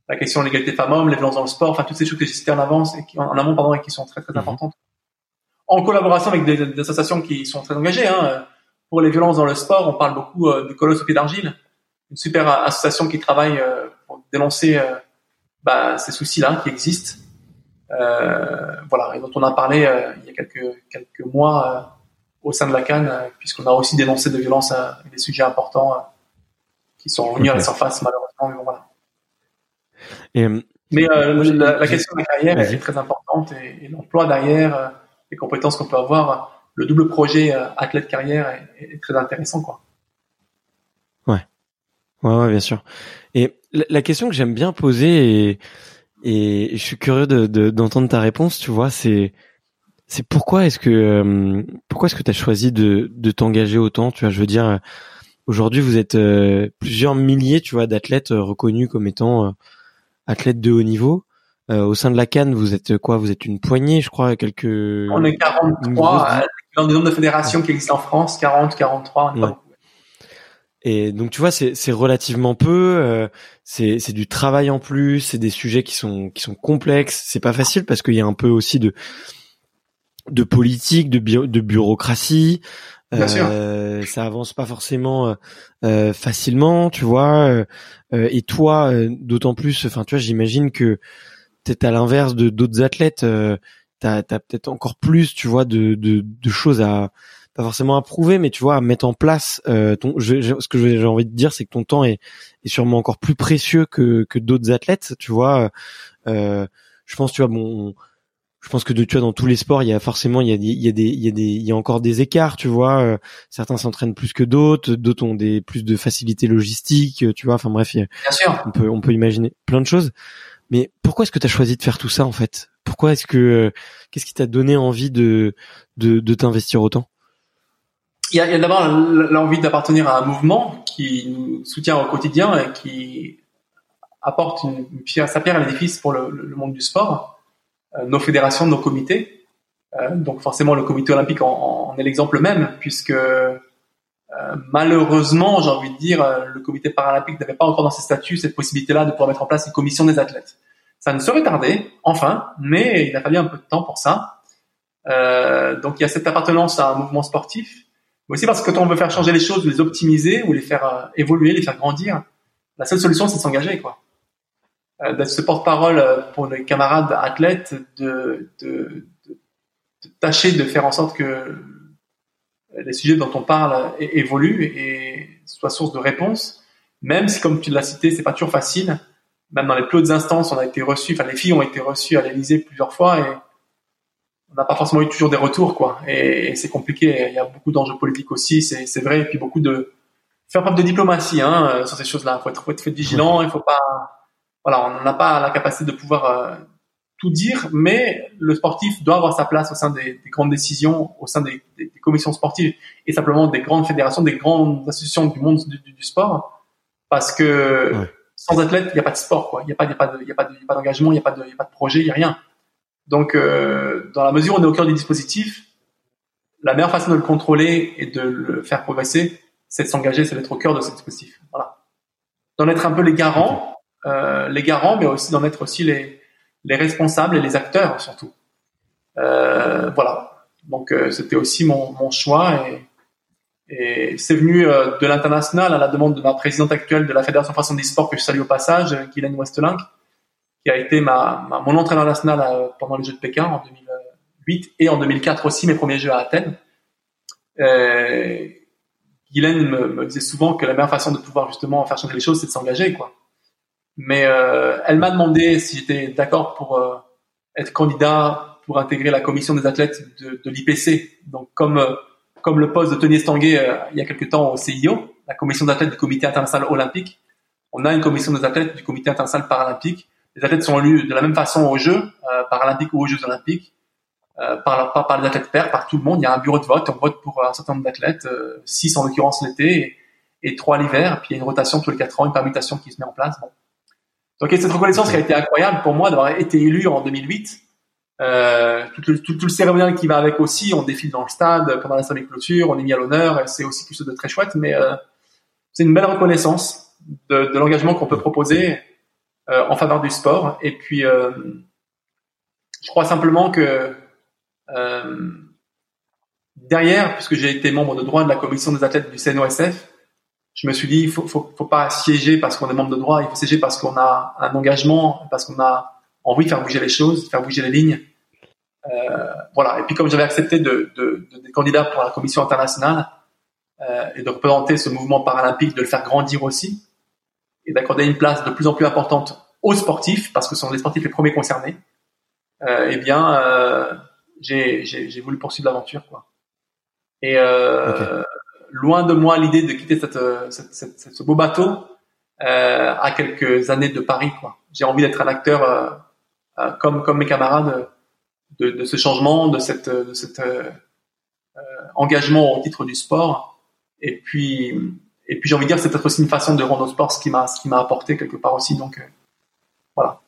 la question de l'égalité femmes-hommes, les violences dans le sport, enfin toutes ces choses que j'ai citées en avance et qui, en amont pardon et qui sont très très mhm. importantes. En collaboration avec des, des, associations qui sont très engagées. Hein. Pour les violences dans le sport, on parle beaucoup euh, du colosse au pied d'argile, une super association qui travaille euh, pour dénoncer euh, bah, ces soucis-là qui existent. Euh, voilà, et dont on a parlé euh, il y a quelques quelques mois euh, au sein de la Cannes, puisqu'on a aussi dénoncé des violences et des sujets importants qui sont revenus à la surface malheureusement. Mais bon, voilà. Et, mais la, la, question de la carrière est très importante et, et l'emploi derrière, les compétences qu'on peut avoir, le double projet athlète carrière est, est, très intéressant quoi. Ouais. ouais, ouais, bien sûr. Et la, la question que j'aime bien poser et et je suis curieux de, d'entendre ta réponse. Tu vois, c'est c'est pourquoi est-ce que euh, pourquoi est-ce que tu as choisi de, de t'engager autant Tu vois, je veux dire, aujourd'hui vous êtes euh, plusieurs milliers, tu vois, d'athlètes euh, reconnus comme étant athlètes de haut niveau. au sein de la Cannes, vous êtes quoi? Vous êtes une poignée, je crois, quelques. On est 43. Dans le nombre de fédérations qui existent en France, 40, 43. On et donc tu vois, c'est relativement peu. Euh, c'est du travail en plus. C'est des sujets qui sont qui sont complexes. C'est pas facile parce qu'il y a un peu aussi de de politique, de, de bureaucratie. Euh, ça avance pas forcément euh, euh facilement, tu vois. Euh, et toi, d'autant plus. Enfin, tu vois, j'imagine que t'es à l'inverse de d'autres athlètes. t'as as, peut-être encore plus, tu vois, de, de, de choses à pas forcément à prouver, mais tu vois, à mettre en place euh, ton. ce que j'ai envie de dire, c'est que ton temps est, est sûrement encore plus précieux que, que d'autres athlètes. Tu vois, euh, je pense, tu vois, bon, je pense que de, tu vois, dans tous les sports, il y a forcément, il y a, il y a des, il y a des, il y a encore des écarts. Tu vois, euh, certains s'entraînent plus que d'autres, d'autres ont des plus de facilité logistique. Tu vois, enfin bref, on peut, on peut imaginer plein de choses. Mais pourquoi est-ce que tu as choisi de faire tout ça en fait? Pourquoi est-ce que euh, qu'est-ce qui t'a donné envie de de, de t'investir autant? Il y a, d'abord l'envie d'appartenir à un mouvement qui nous soutient au quotidien et qui apporte sa pierre à l'édifice pour le, monde du sport, euh, nos fédérations, nos comités. Euh, donc forcément, le comité olympique en, est l'exemple même, puisque euh, malheureusement, j'ai envie de dire, le comité paralympique n'avait pas encore dans ses statuts cette possibilité-là de pouvoir mettre en place une commission des athlètes. Ça ne serait tardé, enfin, mais il a fallu un peu de temps pour ça. donc il y a cette appartenance à un mouvement sportif aussi parce que quand on veut faire changer les choses, les optimiser ou les faire euh, évoluer, les faire grandir, la seule solution c'est de s'engager quoi. Euh, d'être ce porte-parole euh, pour les camarades athlètes, de, de, de, tâcher de faire en sorte que les sujets dont on parle évoluent et soient source de réponses, même si comme tu l'as cité, c'est pas toujours facile. Même dans les plus hautes instances, on a été reçus, enfin les filles ont été reçues à l'Élysée plusieurs fois et on n'a pas forcément eu toujours des retours, quoi. Et, c'est compliqué. Il y a beaucoup d'enjeux politiques aussi, c'est vrai. Et puis beaucoup de faire preuve de diplomatie hein, euh, sur ces choses-là. Il faut être, faut être vigilant. Il faut pas. Voilà, on n'a pas la capacité de pouvoir euh, tout dire, mais le sportif doit avoir sa place au sein des, des grandes décisions, au sein des, des, commissions sportives et simplement des grandes fédérations, des grandes institutions du monde du, du, sport, parce que sans athlète, il n'y a pas de sport, quoi. Il n'y a pas, il y a pas, il y a pas d'engagement, il n'y a pas de, il y a pas de projet, il n'y a rien. Donc, euh, dans la mesure où on est au cœur du dispositif, la meilleure façon de le contrôler et de le faire progresser, c'est de s'engager, c'est d'être au cœur de ce dispositif. Voilà. D'en être un peu les garants, euh, les garants, mais aussi d'en être aussi les, les responsables et les acteurs surtout. Euh, voilà. Donc, euh, c'était aussi mon, mon choix et, et c'est venu euh, de l'international à la demande de ma présidente actuelle de la Fédération française des sports que je salue au passage, Guylaine Westelink, qui a été ma, ma mon entraîneur national pendant les Jeux de Pékin en 2008 et en 2004 aussi mes premiers Jeux à Athènes. Euh, Guylaine me, me, disait souvent que la meilleure façon de pouvoir justement faire changer les choses, c'est de s'engager, quoi. Mais euh, elle m'a demandé si j'étais d'accord pour euh, être candidat pour intégrer la commission des athlètes de, de l'IPC. Donc comme euh, comme le poste de Tony Estanguet euh, il y a quelque temps au CIO, la commission d'athlètes du Comité international olympique, on a une commission des athlètes du Comité international paralympique. Les athlètes sont élus de la même façon aux Jeux euh, paralympiques ou aux Jeux olympiques, par, par, par les athlètes pairs, par tout le monde. Il y a un bureau de vote, on vote pour un certain nombre d'athlètes, six en l'occurrence l'été et, trois l'hiver. Puis il y a une rotation tous les quatre ans, une permutation qui se met en place. Bon. Donc cette reconnaissance qui a été incroyable pour moi d'avoir été élu en 2008 euh, tout, le, tout, le cérémonial qui va avec aussi, on défile dans le stade pendant la cérémonie de clôture, on est mis à l'honneur, c'est aussi quelque chose de très chouette, mais euh, c'est une belle reconnaissance de, de l'engagement qu'on peut proposer euh, en faveur du sport. Et puis, euh, je crois simplement que euh, derrière, puisque j'ai été membre de droit de la commission des athlètes du CNOSF, je me suis dit, il faut, faut, pas siéger parce qu'on est membre de droit, il faut siéger parce qu'on a un engagement, parce qu'on a envie de faire bouger les choses, de faire bouger les lignes. Euh, voilà. Et puis comme j'avais accepté de, candidat pour la commission internationale euh, et de représenter ce mouvement paralympique, de le faire grandir aussi, et d'accorder une place de plus en plus importante aux sportifs, parce que ce sont les sportifs les premiers concernés, euh, eh bien, euh, j'ai voulu poursuivre l'aventure, quoi. Et euh, loin de moi l'idée de quitter cette, cette, cette, ce beau bateau euh, à quelques années de Paris, quoi. J'ai envie d'être un acteur euh, euh, comme comme mes camarades de, de ce changement, de cette de cet euh, euh, engagement au titre du sport. Et puis et puis j'ai envie de dire c'est peut-être aussi une façon de rendre au sport ce qui m'a ce qui m'a apporté quelque part aussi. Donc euh, voilà.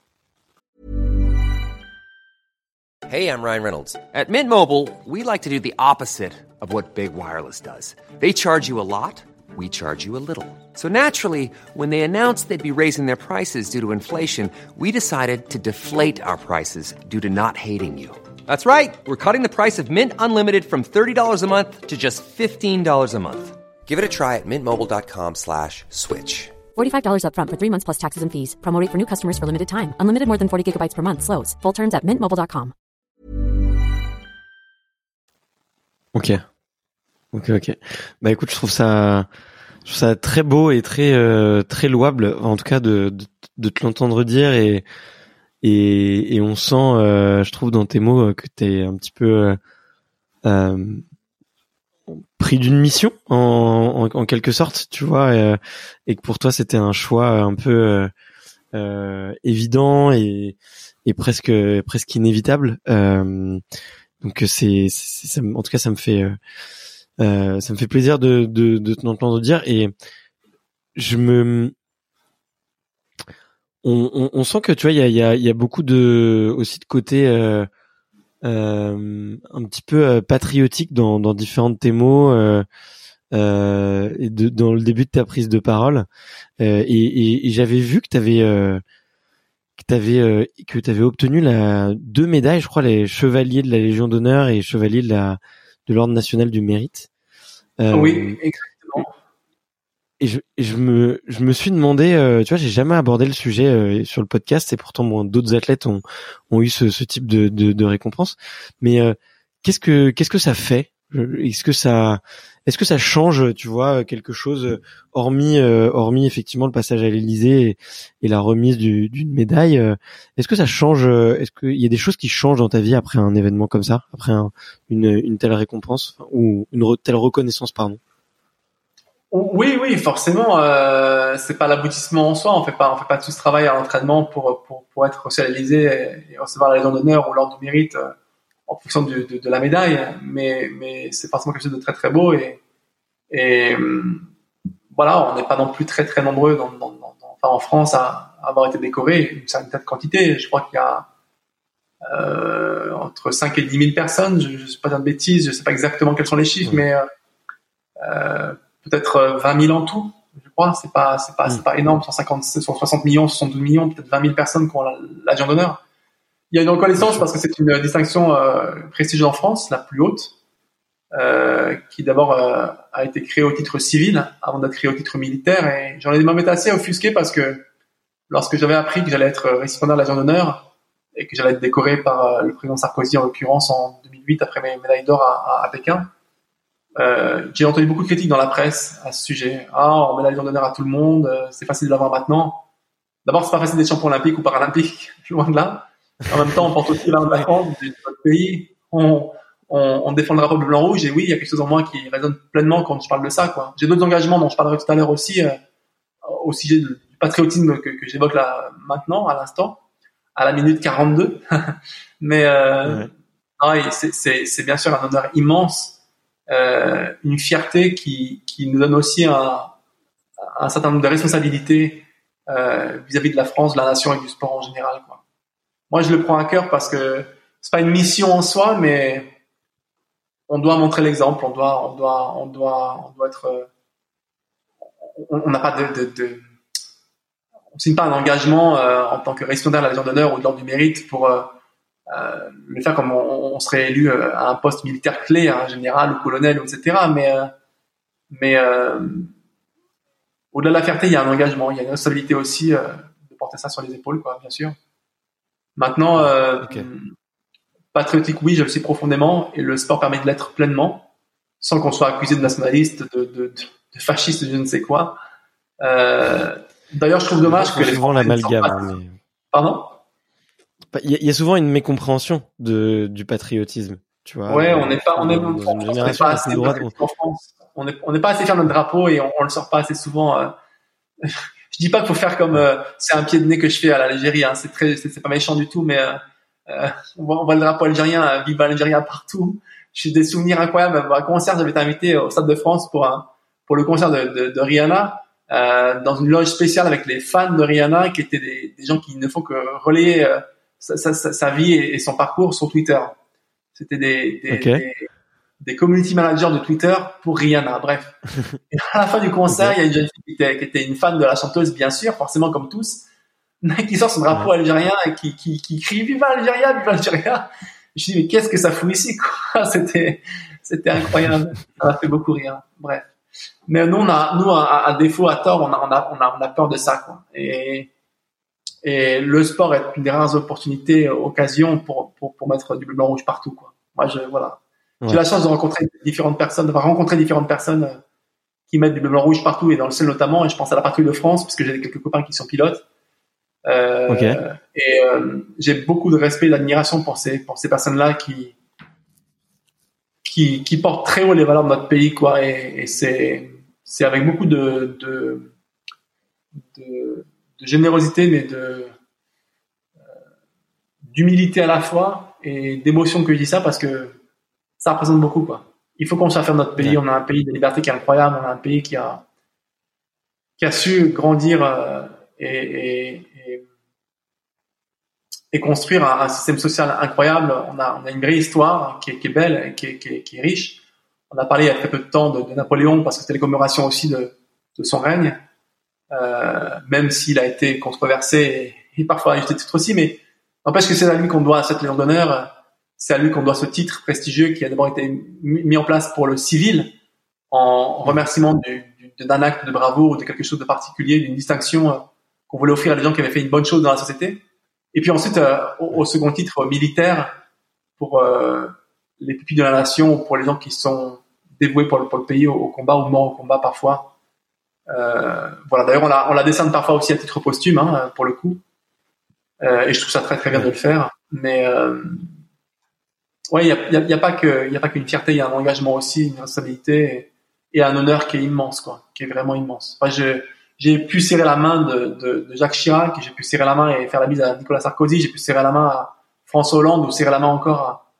Hey, I'm Ryan Reynolds. At Mint Mobile, we like to do the opposite of what Big Wireless does. They charge you a lot. we charge you a little. So naturally, when they announced they'd be raising their prices due to inflation, we decided to deflate our prices due to not hating you. That's right. We're cutting the price of Mint Unlimited from $30 a month to just $15 a month. Give it a try at mintmobile.com slash switch. $45 upfront for three months plus taxes and fees. Promote for new customers for limited time. Unlimited more than 40 gigabytes per month. Slows. Full terms at mintmobile.com. Ok. Ok, ok. Bah écoute, je trouve ça, je trouve ça très beau et très euh, très louable, en tout cas de de, de te l'entendre dire et et, et on sent, euh, je trouve dans tes mots que t'es un petit peu euh, pris d'une mission en, en, en, quelque sorte, tu vois, et, et que pour toi c'était un choix un peu évident et et presque presque inévitable. donc c'est, en tout cas ça me fait euh, ça me fait plaisir de, de, de t'entendre dire et je me on, on, on, sent que tu vois il y a, y, a, y a beaucoup de aussi de côté euh, euh, un petit peu euh, patriotique dans, dans différents de tes mots euh, euh, et dans le début de ta prise de parole et, j'avais vu que tu avais que t'avais que t'avais obtenu deux médailles je crois les chevaliers de la Légion d'honneur et chevaliers de la de l'ordre national du mérite. Euh, oui, exactement. Et je, je, me, je me suis demandé, euh, tu vois, j'ai jamais abordé le sujet euh, sur le podcast, et pourtant bon, d'autres athlètes ont, ont eu ce, ce type de, de, de récompense. Mais qu'est-ce que qu'est-ce que ça fait? Est-ce que ça est-ce que ça change, tu vois, quelque chose hormis hormis effectivement le passage à l'Élysée et, la remise d'une médaille Est-ce que ça change Est-ce qu'il y a des choses qui changent dans ta vie après un événement comme ça, après une, une telle récompense? Ou une telle reconnaissance, pardon? Oui, oui, forcément. Euh, c'est pas l'aboutissement en soi. On fait pas, on fait pas tout ce travail à l'entraînement pour, pour, pour être l'Élysée et recevoir la Légion d'honneur ou l'ordre du mérite en fonction de, de, de, la médaille, mais, mais c'est forcément quelque chose de très très beau et, et voilà, on n'est pas non plus très très nombreux dans, dans, dans, enfin, en France à, avoir été décorés une certaine quantité. Je crois qu'il y a euh, entre 5 et 10 000 personnes, je ne sais pas dire de bêtises, je sais pas exactement quels sont les chiffres, mais euh, peut-être 20 000 en tout, je crois. C'est pas c'est pas c'est pas énorme, 150, 160 millions, 72 millions, peut-être 20 000 personnes qui ont l'agent d'honneur. Il y a une reconnaissance parce que c'est une distinction euh, prestigieuse en France, la plus haute, euh, qui d'abord euh, a été créée au titre civil avant d'être créée au titre militaire. Et j'en ai été assez offusqué parce que lorsque j'avais appris que j'allais être récipiendaire de la Légion d'honneur et que j'allais être décoré par le président Sarkozy en l'occurrence en 2008 après mes médailles d'or à, à, Pékin, euh, j'ai entendu beaucoup de critiques dans la presse à ce sujet. Ah, on met la Légion d'honneur à tout le monde, c'est facile de l'avoir maintenant. D'abord, c'est pas facile d'être champion olympique ou paralympique, loin de là. En même temps, on porte aussi la de la France, de notre pays. On, on, on, défend le drapeau bleu blanc rouge et oui, il y a quelque chose en moi qui résonne pleinement quand je parle de ça. Quoi. J'ai d'autres engagements dont je parlerai tout à l'heure aussi euh, au sujet du patriotisme que, que j'évoque là maintenant, à l'instant, à la minute 42. Mais euh, c'est bien sûr un honneur immense, euh, une fierté qui, qui nous donne aussi un, un certain nombre de responsabilités euh, vis-à-vis de la France, de la nation et du sport en général. Moi, je le prends à cœur parce que c'est pas une mission en soi, mais on doit montrer l'exemple, on doit, on doit, on doit, on doit être, euh, on n'a pas de, de, de, on signe pas un engagement en tant que récipiendaire de la Légion d'honneur ou de l'ordre du mérite pour euh, euh, le faire comme on, on, serait élu à un poste militaire clé, un général ou colonel, etc. Mais, mais au-delà de la fierté, il y a un engagement, il y a une responsabilité aussi euh, de porter ça sur les épaules, quoi, bien sûr. Maintenant, euh, patriotique, oui, je le sais profondément, et le sport permet de l'être pleinement, sans qu'on soit accusé de nationaliste, de, de, de, fasciste, je ne sais quoi. Euh, D'ailleurs, je trouve dommage que les souvent l'amalgame. Mais... Pardon? Il y, a souvent une mécompréhension de, du patriotisme. Tu vois, ouais, on n'est pas, on est, on, pas assez droite, en France on n'est on pas assez fier de notre drapeau et on, on le sort pas assez souvent. Euh. je dis pas qu'il faut faire comme euh, c'est un pied de nez que je fais à l'Algérie. Hein. C'est très, c'est pas méchant du tout, mais euh, on, voit, on, voit, le drapeau algérien, vive l'Algérie partout. J'ai des souvenirs incroyables. À un concert, j'avais été invité au Stade de France pour un, pour le concert de, de, de Rihanna. Euh, dans une loge spéciale avec les fans de Rihanna qui étaient des, des gens qui ne font que relayer sa, sa, sa, vie et, son parcours sur Twitter. C'était des, des, des, des community managers de Twitter pour Rihanna. Bref. Et à la fin du concert, il y a une jeune fille qui était, une fan de la chanteuse, bien sûr, forcément comme tous, qui sort son drapeau algérien et qui, qui, qui crie Viva Algérie, Viva Algérie. Je dis mais qu'est-ce que ça fout ici quoi? C'était c'était incroyable. Ça m'a fait beaucoup rire. Bref. Mais nous on a nous à, défaut à tort on a, on a on a on a peur de ça quoi. Et et le sport est une des rares opportunités, occasions pour pour pour mettre du blanc rouge partout quoi. Moi je voilà j'ai la chance de rencontrer différentes personnes, d'avoir rencontré différentes personnes euh, qui mettent du bleu blanc rouge partout et dans le ciel notamment. Et je pense à la patrouille de France parce que j'ai quelques copains qui sont pilotes. Euh, Et euh, j'ai beaucoup de respect et d'admiration pour ces pour ces personnes-là qui qui qui portent très haut les valeurs de notre pays quoi. Et, et c'est c'est avec beaucoup de de, de, de générosité mais de euh, d'humilité à la fois et d'émotion que je dis ça parce que ça représente beaucoup, quoi. Il faut qu'on soit fier de notre pays. On a un pays de liberté qui est incroyable. On a un pays qui a, qui a su grandir euh, et, et, et, construire un, système social incroyable. On a, on a une vraie histoire qui est, qui est belle et qui est, qui, est, qui est, riche. On a parlé il y a très peu de temps de, de Napoléon parce que c'était les commémorations aussi de, de son règne, même s'il a été controversé et, et parfois injusté titre aussi, mais n'empêche que c'est à lui qu'on doit cette légion d'honneur c'est à lui qu'on doit ce titre prestigieux qui a d'abord été mis en place pour le civil en remerciement d'un acte de bravoure ou de quelque chose de particulier, d'une distinction euh, qu'on voulait offrir à des gens qui avaient fait une bonne chose dans la société. Et puis ensuite, euh, au, second titre militaire, pour euh, les pupilles de la nation, pour les gens qui sont dévoués pour le, pour le pays au, combat ou morts au combat parfois. Euh, voilà. D'ailleurs, on la, on la décerne parfois aussi à titre posthume, hein, pour le coup. et je trouve ça très très bien de le faire. Mais ouais, il y a, y, a, y a, pas que, y a pas qu'une fierté, il y a un engagement aussi, une responsabilité et, un honneur qui est immense, quoi, qui est vraiment immense. Enfin, je, j'ai pu serrer la main de, de, de Jacques Chirac, j'ai pu serrer la main et faire la bise à Nicolas Sarkozy, j'ai pu serrer la main à François Hollande ou serrer la main encore à,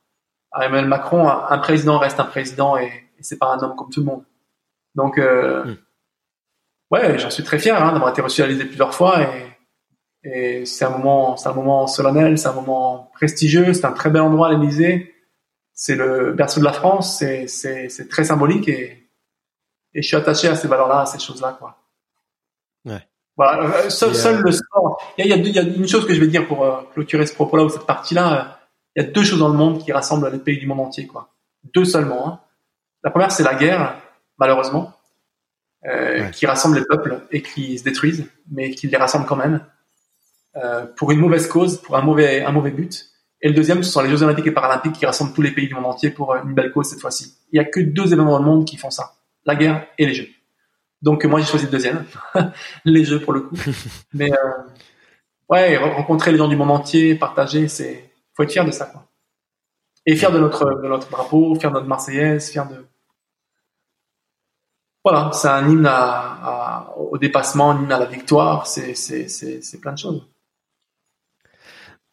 à Emmanuel Macron. Un, président reste un président et, et c'est pas un homme comme tout le monde. Donc, euh, hmm. Ouais, j'en suis très fier hein, d'avoir été reçu à l'Élysée plusieurs fois et, et c'est un moment, c'est un moment solennel, c'est un moment prestigieux, c'est un très bel endroit l'Élysée c'est le berceau de la France, c'est, c'est, c'est très symbolique et, et je suis attaché à ces valeurs-là, à ces choses-là, quoi. Ouais. Voilà, euh, seul, seul le sport. Il y, a, il, y a, une chose que je vais dire pour euh, clôturer ce propos-là ou cette partie-là. Euh, il y a deux choses dans le monde qui rassemblent les pays du monde entier, quoi. Deux seulement. Hein. La première, c'est la guerre, malheureusement, euh, qui rassemble les peuples et qui se détruisent, mais qui les rassemble quand même. euh, pour une mauvaise cause, pour un mauvais, un mauvais but. Et le deuxième, ce sont les Jeux Olympiques et Paralympiques qui rassemblent tous les pays du monde entier pour une belle cause cette fois-ci. Il y a que deux événements dans le monde qui font ça. La guerre et les Jeux. Donc moi j'ai choisi le deuxième, les Jeux pour le coup. Mais euh, ouais, rencontrer les gens du monde entier, partager, c'est faut être fier de ça quoi. Et fier de notre de notre drapeau, fier de notre Marseillaise, fier de voilà, c'est un hymne à, au dépassement, un hymne à la victoire, c'est c'est c'est plein de choses.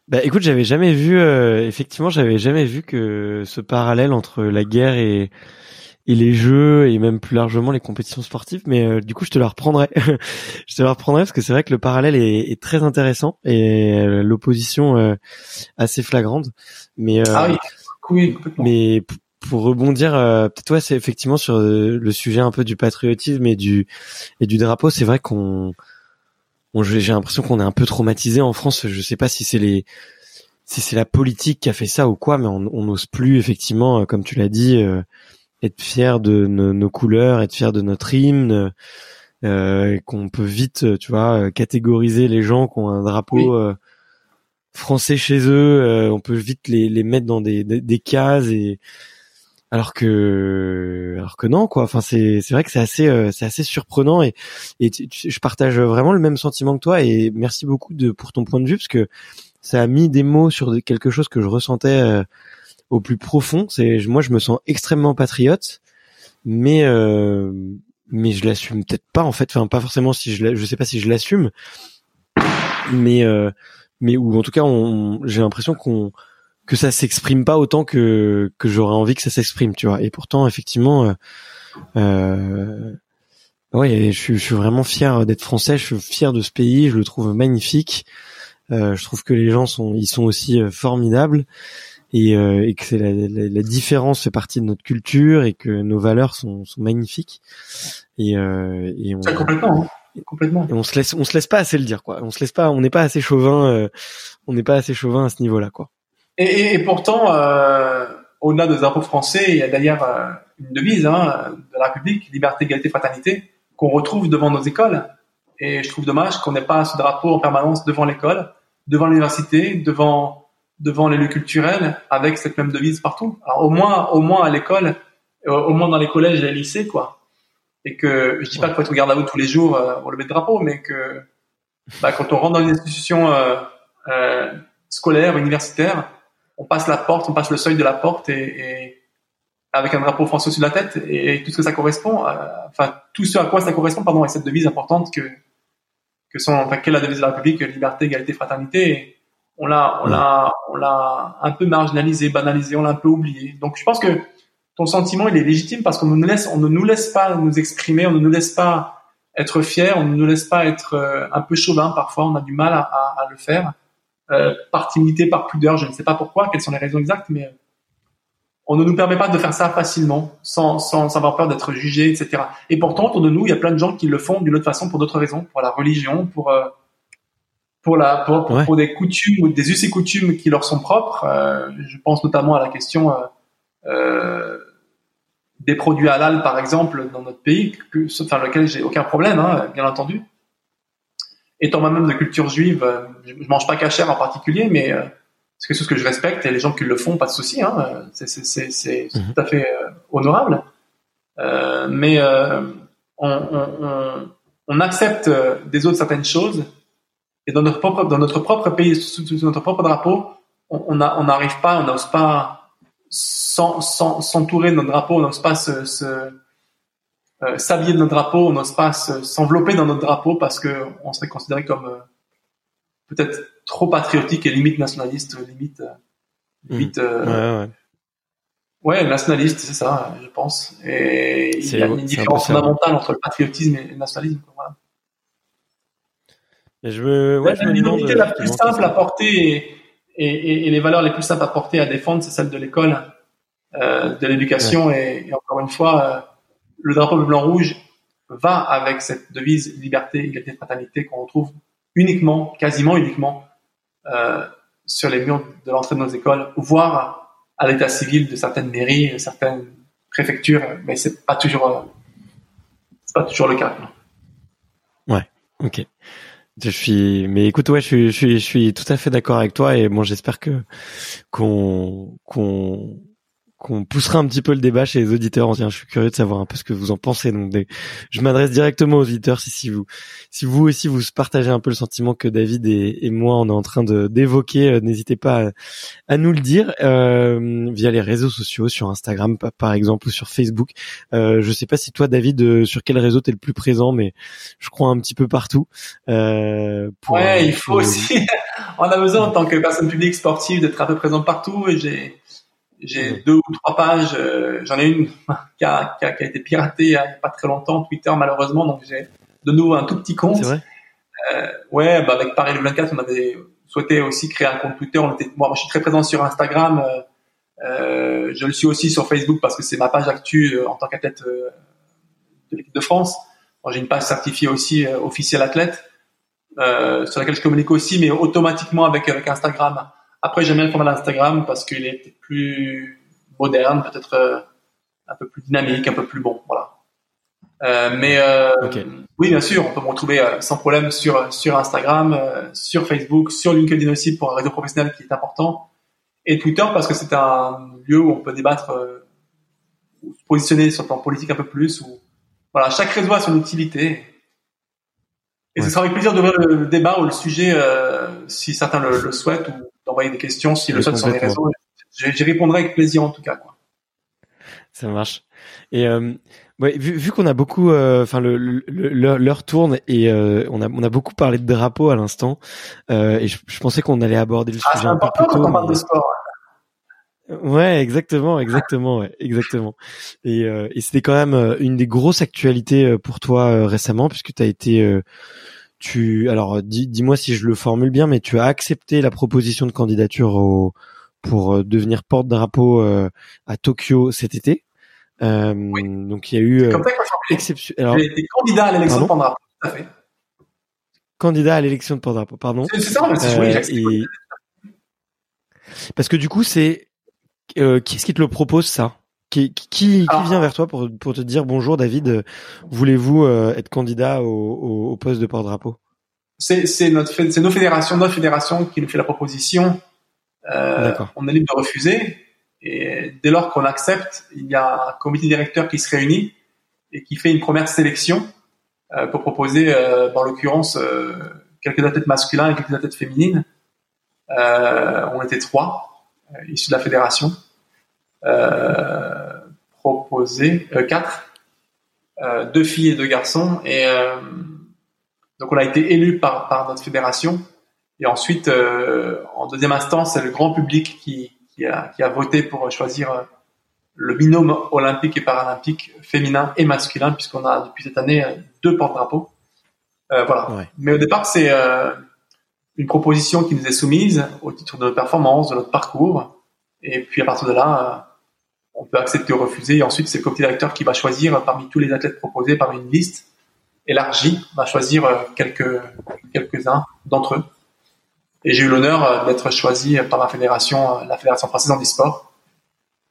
Bah écoute, j'avais jamais vu, euh, effectivement, j'avais jamais vu que ce parallèle entre la guerre et, et les jeux et même plus largement les compétitions sportives. Mais euh, du coup, je te la reprendrai. je te la reprendrai parce que c'est vrai que le parallèle est, est très intéressant et euh, l'opposition assez flagrante. Mais ah oui, mais pour rebondir, peut-être ouais, c'est effectivement sur le sujet un peu du patriotisme et du et du drapeau. C'est vrai qu'on j'ai l'impression qu'on est un peu traumatisé en France. Je sais pas si c'est les si c'est la politique qui a fait ça ou quoi, mais on n'ose plus effectivement, euh, comme tu l'as dit, euh, être fier de nos, couleurs, être fier de notre hymne, euh, qu'on peut vite, tu vois, catégoriser les gens qui ont un drapeau français chez eux. on peut vite les, les mettre dans des, des cases et alors que alors que non quoi. Enfin c'est c'est vrai que c'est assez euh, c'est assez surprenant et et je partage vraiment le même sentiment que toi et merci beaucoup de pour ton point de vue parce que ça a mis des mots sur quelque chose que je ressentais euh, au plus profond. C'est moi je me sens extrêmement patriote mais euh, mais je l'assume peut-être pas en fait. Enfin pas forcément si je je sais pas si je l'assume mais mais ou en tout cas j'ai l'impression qu'on que ça s'exprime pas autant que que j'aurais envie que ça s'exprime, tu vois. Et pourtant, effectivement, euh, euh, ouais, je suis, je suis vraiment fier d'être français. Je suis fier de ce pays. Je le trouve magnifique. Euh, je trouve que les gens sont, ils sont aussi euh, formidables et, euh, et que c'est la, la, la, différence fait partie de notre culture et que nos valeurs sont, sont magnifiques. Et, euh, et on, complètement. Hein. Complètement. Et on se laisse, on se laisse pas assez le dire, quoi. On se laisse pas, on n'est pas assez chauvin, on n'est pas assez chauvin à ce niveau-là, quoi. Et, et, pourtant, euh, au-delà des impôts français, il y a d'ailleurs euh, une devise hein, de la République, liberté, égalité, fraternité, qu'on retrouve devant nos écoles. Et je trouve dommage qu'on n'ait pas ce drapeau en permanence devant l'école, devant l'université, devant devant les lieux culturels, avec cette même devise partout. Alors au moins, au moins à l'école, euh, au moins dans les collèges et les lycées, quoi. Et que je dis pas qu'il faut être garde à vous tous les jours euh, pour lever le drapeau, mais que bah, quand on rentre dans une institution euh, euh, scolaire, universitaire, on passe la porte, on passe le seuil de la porte et, avec un drapeau français de la tête et, tout ce que ça correspond, euh, enfin tout ce à quoi ça correspond, pardon, et cette devise importante que que sont, enfin, qu'est la devise de la République, liberté, égalité, fraternité. on l'a, on l'a, on l'a un peu marginalisé, banalisé, on l'a un peu oublié. Donc je pense que ton sentiment il est légitime parce qu'on nous laisse, on ne nous laisse pas nous exprimer, on ne nous laisse pas être fiers, on ne nous laisse pas être euh, un peu chauvin parfois, on a du mal à, à le faire. Euh, par timidité, par pudeur, je ne sais pas pourquoi, quelles sont les raisons exactes, mais euh, on ne nous permet pas de faire ça facilement, sans, sans avoir peur d'être jugé, etc. Et pourtant, autour de nous, il y a plein de gens qui le font d'une autre façon pour d'autres raisons, pour la religion, pour euh, pour la pour, pour, des coutumes ou des us et coutumes qui leur sont propres. je pense notamment à la question euh, des produits halal, par exemple, dans notre pays, que, enfin lequel j'ai aucun problème, hein, bien entendu étant moi-même de culture juive, euh, je, mange pas cachère en particulier, mais euh, c'est quelque chose que je respecte et les gens qui le font, pas de souci, hein, c'est mhm. tout à fait euh, honorable. Euh, mais on, on, on, accepte des autres certaines choses et dans notre propre dans notre propre pays, sous, notre propre drapeau, on n'arrive pas, on n'ose pas s'entourer de notre drapeau, on n'ose pas se, se euh, s'habiller de notre drapeau, on n'ose pas s'envelopper dans notre drapeau parce que on serait considéré comme euh, peut-être trop patriotique et limite nationaliste, limite, euh, hmm. limite. ouais, ouais. ouais, nationaliste, c'est ça, je pense. Et il y a une différence fondamentale entre le patriotisme et le nationalisme. Voilà. je ouais, je me la plus simple à porter et, et, et, les valeurs les plus simples à porter à défendre, c'est celle de l'école, euh, de l'éducation et, et, encore une fois le drapeau bleu blanc rouge va avec cette devise liberté, égalité, fraternité qu'on retrouve uniquement, quasiment uniquement, euh, sur les murs de l'entrée de nos écoles, voire à l'état civil de certaines mairies, certaines préfectures, mais c'est pas toujours, euh, c'est pas toujours le cas. Ouais, ok. Je suis, mais écoute, ouais, je suis, je suis, je suis tout à fait d'accord avec toi et bon, j'espère que qu'on qu'on qu'on poussera un petit peu le débat chez les auditeurs. Je suis curieux de savoir un peu ce que vous en pensez. Donc, je m'adresse directement aux auditeurs si, si vous, si vous aussi vous partagez un peu le sentiment que David et, moi on est en train de d'évoquer, euh, n'hésitez pas à, nous le dire euh, via les réseaux sociaux, sur Instagram par exemple ou sur Facebook. Euh, je sais pas si toi David, euh, sur quel réseau t'es le plus présent, mais je crois un petit peu partout. Euh, ouais, il faut aussi. on a besoin en tant que personne publique sportive d'être un peu présent partout et j'ai j'ai deux ou trois pages. Euh, j'en ai une qui a, qui, a, qui a, été piratée il n'y a pas très longtemps, Twitter malheureusement. Donc j'ai de nouveau un tout petit compte. C'est vrai. Euh, ouais, bah avec Paris le 24, on avait souhaité aussi créer un compte Twitter. On était, moi, moi je suis très présent sur Instagram. Euh, euh, je le suis aussi sur Facebook parce que c'est ma page actu euh, en tant qu'athlète euh, de l'équipe de France. J'ai une page certifiée aussi officielle athlète sur laquelle je communique aussi, mais automatiquement avec avec Instagram. Après, j'aime bien le format d'Instagram parce qu'il est plus moderne, peut-être euh, un peu plus dynamique, un peu plus bon. Voilà. Euh, mais euh, oui, bien sûr, on peut me retrouver euh, sans problème sur sur Instagram, euh, sur Facebook, sur LinkedIn aussi pour un réseau professionnel qui est important, et Twitter parce que c'est un lieu où on peut débattre, se positionner sur le plan politique un peu plus. Ou voilà, chaque réseau a son utilité. Et ce sera avec plaisir d'ouvrir le débat ou le sujet si certains le, le souhaitent ou d'envoyer des questions si le souhaitent sur les réseaux. J'y répondrai avec plaisir en tout cas. Quoi. Ça marche. Et euh, ouais, vu, vu qu'on a beaucoup, euh, enfin le l'heure tourne et euh, on a on a beaucoup parlé de drapeau à l'instant euh, et je, je, pensais qu'on allait aborder le ah, sujet un peu plus tôt. Quand on parle de sport. Ouais, exactement, exactement, ouais, exactement. Et, euh, et c'était quand même une des grosses actualités pour toi récemment puisque tu as été tu alors dis-moi si je le formule bien, mais tu as accepté la proposition de candidature au, pour euh, devenir porte-drapeau euh, à Tokyo cet été. Euh, Donc il y a eu exception. J'ai été candidat à l'élection de porte-drapeau. Tout à fait. Candidat à l'élection de porte-drapeau, pardon. C'est ça, oui, et... Parce que du coup, c'est euh, qui est-ce qui te le propose ça? Qui, qui, qui, vient vers toi pour, pour te dire bonjour David, voulez-vous euh, être candidat au, au, au poste de porte-drapeau? C'est notre c'est nos fédérations, notre fédération qui nous fait la proposition. Euh, on est libre de refuser. Et dès lors qu'on accepte, il y a un comité directeur qui se réunit et qui fait une première sélection euh, pour proposer, euh, en l'occurrence, euh, quelques athlètes masculins et quelques athlètes féminines. Euh, on était trois, euh, issus de la fédération. Euh, proposé euh, quatre, euh, deux filles et deux garçons. Et donc on a été élu par, par notre fédération. Et ensuite, en deuxième instance, c'est le grand public qui, qui, a, qui a voté pour choisir le binôme olympique et paralympique féminin et masculin, puisqu'on a depuis cette année deux porte-drapeaux. Euh, voilà. Ouais. Mais au départ, c'est euh, une proposition qui nous est soumise au titre de notre performance, de notre parcours. Et puis à partir de là, on peut accepter ou refuser. Et ensuite, c'est le comité directeur qui va choisir parmi tous les athlètes proposés, parmi une liste élargie, va choisir euh, quelques quelques-uns d'entre eux. Et j'ai eu l'honneur euh, d'être choisi par la fédération, euh, la fédération française handisport,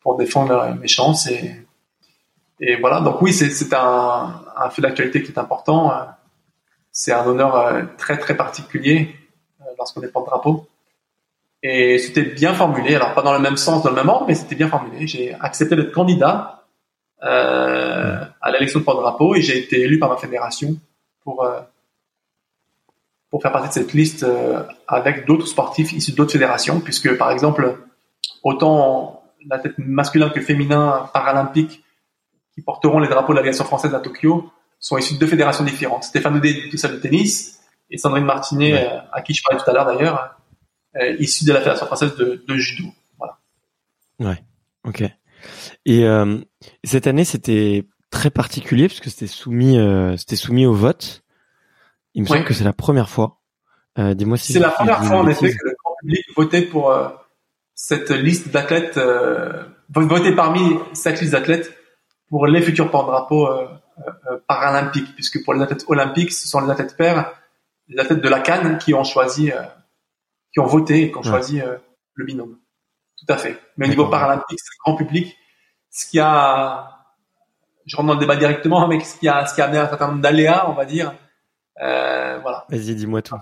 pour défendre mes chances. Et, et voilà. Donc oui, c'est un, un fait d'actualité qui est important. C'est un honneur très très particulier lorsqu'on est porte-drapeau. Et c'était bien formulé, alors pas dans le même sens, dans le même ordre, mais c'était bien formulé. J'ai accepté d'être candidat euh, à l'élection de porte-drapeau et j'ai été élu par ma fédération pour euh, pour faire partie de cette liste euh, avec d'autres sportifs issus d'autres fédérations, puisque par exemple, autant la tête masculin que féminin paralympique qui porteront les drapeaux de l'aviation française à Tokyo sont issus de deux fédérations différentes. Stéphane Oudé du salle de tennis et Sandrine Martinet, ouais. à qui je parlais tout à l'heure d'ailleurs, euh, issu de la Fédération française de, de, judo. Voilà. Ouais. Ok. Et euh, cette année, c'était très particulier parce que c'était soumis, euh, c'était soumis au vote. Il me semble que c'est la première fois. Euh, Dis-moi si c'est la première fois en effet que le grand public votait pour euh, cette liste d'athlètes, euh, votait parmi cette liste d'athlètes pour les futurs porte-drapeaux paralympiques, puisque pour les athlètes olympiques, ce sont les athlètes pairs, les athlètes de la Cannes qui ont choisi qui ont voté et qui ont ouais. choisi euh, le binôme. Tout à fait. Mais au niveau paralympique, c'est grand public. Ce qui a, je rentre dans le débat directement, mais ce qui a, ce qui a amené un certain nombre d'aléas, on va dire, Euh, voilà. Vas-y, dis-moi tout.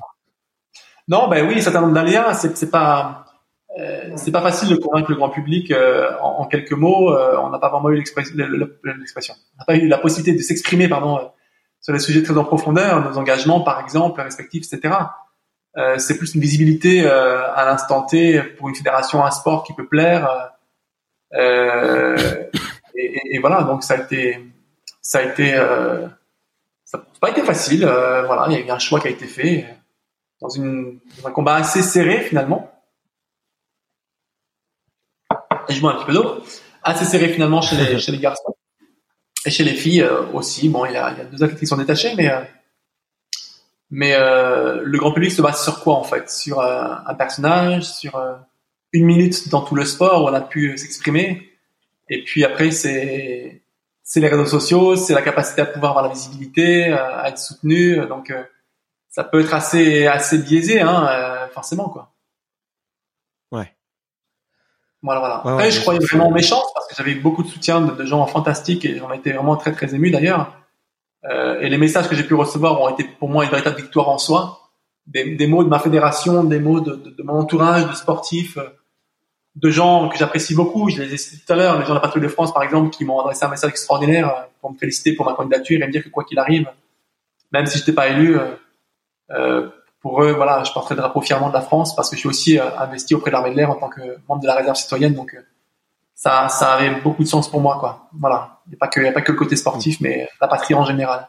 Non, ben oui, certain nombre d'aléas, c'est c'est pas euh, c'est pas facile de convaincre le grand public euh, en, en, quelques mots. On n'a pas vraiment eu l'expression, on n'a pas eu la possibilité de s'exprimer, pardon, sur les sujets très en profondeur, nos engagements, par exemple, respectifs, etc. Euh, c'est plus une visibilité à l'instant T pour une fédération, un sport qui peut plaire. Et, et, et, voilà, donc ça a été, ça a été, ça n'a pas été facile. voilà, il y a eu un choix qui a été fait dans, une, dans un combat assez serré finalement et je bois un petit peu d'eau, assez serré finalement chez les, chez les garçons. Et chez les filles euh, aussi. Bon, il y, a, il y a deux athlètes qui sont détachés, mais euh, mais euh, le grand public se base sur quoi en fait? Sur un personnage, sur une minute dans tout le sport où on a pu s'exprimer. Et puis après, c'est c'est les réseaux sociaux, c'est la capacité à pouvoir avoir la visibilité, à être soutenu. Donc ça peut être assez assez biaisé, hein, forcément quoi. Ouais. Voilà, voilà. Après, je croyais vraiment chances parce que j'avais beaucoup de soutien de, gens fantastiques et j'en étais vraiment très très ému d'ailleurs. Euh, et les messages que j'ai pu recevoir ont été pour moi une véritable victoire en soi. Des, des mots de ma fédération, des mots de, de, de mon entourage, de sportifs, euh, de gens que j'apprécie beaucoup. Je les ai cités tout à l'heure, les gens de la Patrouille de France par exemple, qui m'ont adressé un message extraordinaire euh, pour me féliciter pour ma candidature et me dire que quoi qu'il arrive, même si je n'étais pas élu, euh, euh pour eux, voilà, je porterai le drapeau fièrement de la France parce que je suis aussi investi auprès de l'armée de l'air en tant que membre de la réserve citoyenne, donc ça, ça avait beaucoup de sens pour moi, quoi. Voilà, il n'y a pas que, il a pas que le côté sportif, mais la patrie en général.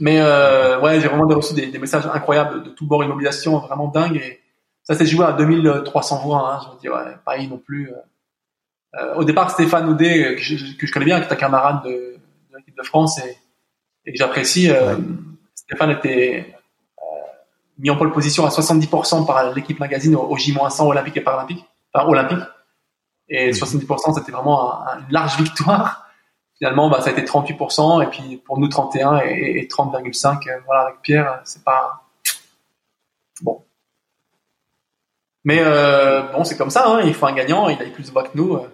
Mais euh, ouais, j'ai vraiment reçu des, des, messages incroyables de tout bord, une mobilisation vraiment dingue et ça s'est joué à 2300 voix. Hein, je veux dire, ouais, pas non plus. Euh, au départ, Stéphane Audet, que je, que je connais bien, qui est un camarade de, de l'équipe de France et, et que j'apprécie, euh, Stéphane était mis en pole position à 70% par l'équipe magazine au, J-100 olympique et paralympique, enfin olympique. Et 70%, c'était vraiment une large victoire. Finalement, bah, ça a été 38%, et puis pour nous 31 et, et 30,5. Euh, voilà, avec Pierre, c'est pas bon. Mais euh, bon, c'est comme ça. Hein, il faut un gagnant. Il a eu plus de voix que nous. Euh.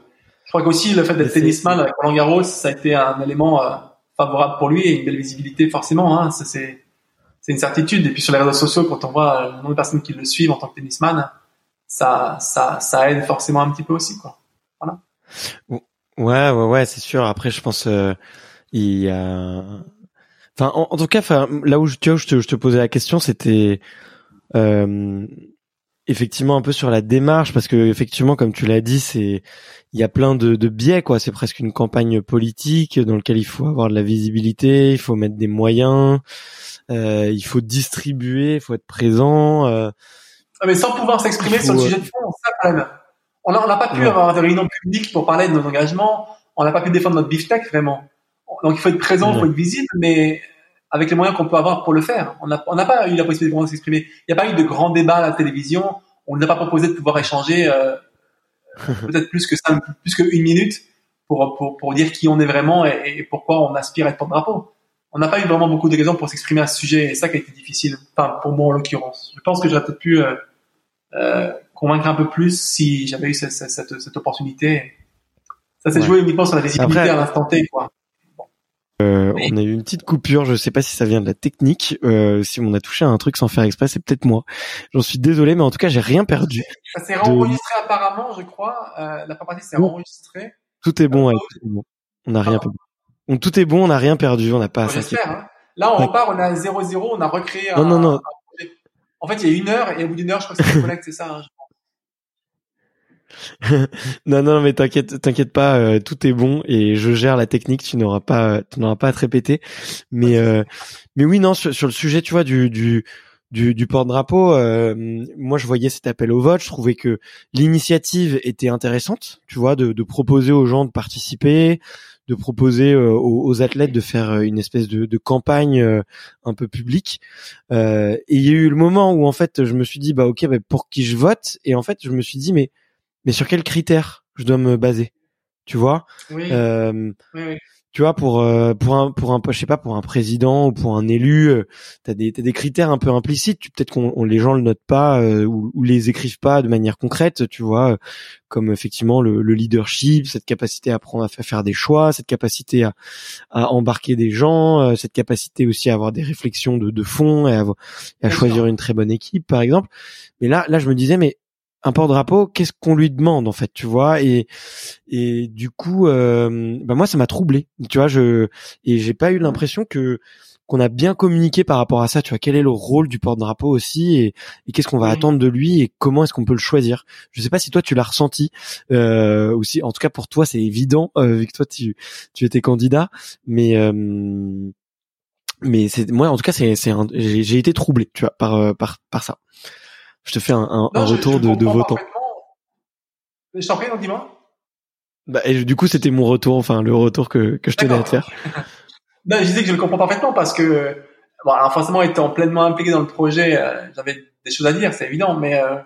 Je crois qu'aussi le fait d'être tennisman avec Roland Garros, ça a été un élément euh, favorable pour lui et une belle visibilité forcément. Hein, c'est c'est une certitude. Et puis sur les réseaux sociaux, quand on voit le nombre de personnes qui le suivent en tant que tennisman, ça, ça, ça aide forcément un petit peu aussi, quoi. Ouais, ouais, ouais, c'est sûr. Après, je pense euh, il y a, enfin, en, tout cas, enfin, là où je, tu vois, je te, je te posais la question, c'était euh, effectivement un peu sur la démarche, parce que effectivement, comme tu l'as dit, c'est il y a plein de, de biais, quoi. C'est presque une campagne politique dans lequel il faut avoir de la visibilité, il faut mettre des moyens. Euh, il faut distribuer, il faut être présent. Euh, ah, mais sans pouvoir s'exprimer sur le sujet de fond, ça quand même. On n'a pas pu avoir des réunions publiques pour parler de nos engagements. On n'a pas pu défendre notre beefsteak vraiment. Donc il faut être présent, il faut être visible, mais avec les moyens qu'on peut avoir pour le faire. On n'a pas eu la possibilité de s'exprimer. Il n'y a pas eu de grands débats à la télévision. On n'a pas proposé de pouvoir échanger euh, peut-être plus que ça, plus qu'une minute pour, pour, pour dire qui on est vraiment et, et pourquoi on aspire à être porte-drapeau on n'a pas eu vraiment beaucoup d'exemples pour s'exprimer à ce sujet et ça qui a été difficile, enfin pour moi en l'occurrence. Je pense que j'aurais peut-être pu euh, euh, convaincre un peu plus si j'avais eu cette, cette, cette, opportunité. Ça s'est joué uniquement sur la visibilité à l'instant T, quoi. Euh, on a eu une petite coupure, je sais pas si ça vient de la technique, euh, si on a touché à un truc sans faire exprès, c'est peut-être moi. J'en suis désolé, mais en tout cas, j'ai rien perdu. Ça s'est enregistré apparemment, je crois. Euh, la partie s'est enregistrée. Tout est bon, bon. On n'a rien perdu. Donc tout est bon, on n'a rien perdu, on n'a pas. J'espère. Hein. Là, on repart, on a 0-0, on a recréé. Non, un, non, non. En fait, il y a une heure et au bout d'une heure, je crois que c'est connecte, c'est ça. Hein, non, non, mais t'inquiète, t'inquiète pas, euh, tout est bon et je gère la technique. Tu n'auras pas, tu n'auras pas à te répéter. Mais, euh, mais oui, non, sur, le sujet, tu vois, du, du, du, du porte-drapeau, euh, moi, je voyais cet appel au vote. Je trouvais que l'initiative était intéressante, tu vois, de, de proposer aux gens de participer, de proposer euh, aux, athlètes de faire euh, une espèce de, de campagne euh, un peu publique. et il y a eu le moment où en fait je me suis dit bah ok bah, pour qui je vote? Et en fait je me suis dit mais mais sur quels critères je dois me baser tu vois? Oui. Euh, oui, oui. tu vois, pour euh, pour un pour un je sais pas pour un président ou pour un élu, euh, t'as des t'as des critères un peu implicites. Peut-être qu'on les gens le notent pas euh, ou, ou, les écrivent pas de manière concrète, tu vois, comme effectivement le, le, leadership, cette capacité à prendre à faire des choix, cette capacité à, à embarquer des gens, cette capacité aussi à avoir des réflexions de, de fond et à, à choisir une très bonne équipe, par exemple. Mais là là je me disais mais un porte-drapeau, qu'est-ce qu'on lui demande en fait, tu vois? Et et du coup, euh, bah moi ça m'a troublé, tu vois? Je et j'ai pas eu l'impression que qu'on a bien communiqué par rapport à ça. Tu vois, quel est le rôle du porte-drapeau aussi et, et qu'est-ce qu'on va attendre de lui et comment est-ce qu'on peut le choisir? Je sais pas si toi tu l'as ressenti euh, ou si, en tout cas pour toi c'est évident euh, vu que toi tu tu étais candidat, mais euh, mais c'est moi en tout cas c'est c'est j'ai été troublé, tu vois, par euh, par par ça. Je te fais un, un, un retour de, de votant. Je t'en prie, non, dis-moi. Bah, et du coup, c'était mon retour, enfin le retour que, que je tenais à te faire. non, je disais que je le comprends parfaitement parce que, bon, alors forcément, étant pleinement impliqué dans le projet, euh, j'avais des choses à dire, c'est évident, mais euh,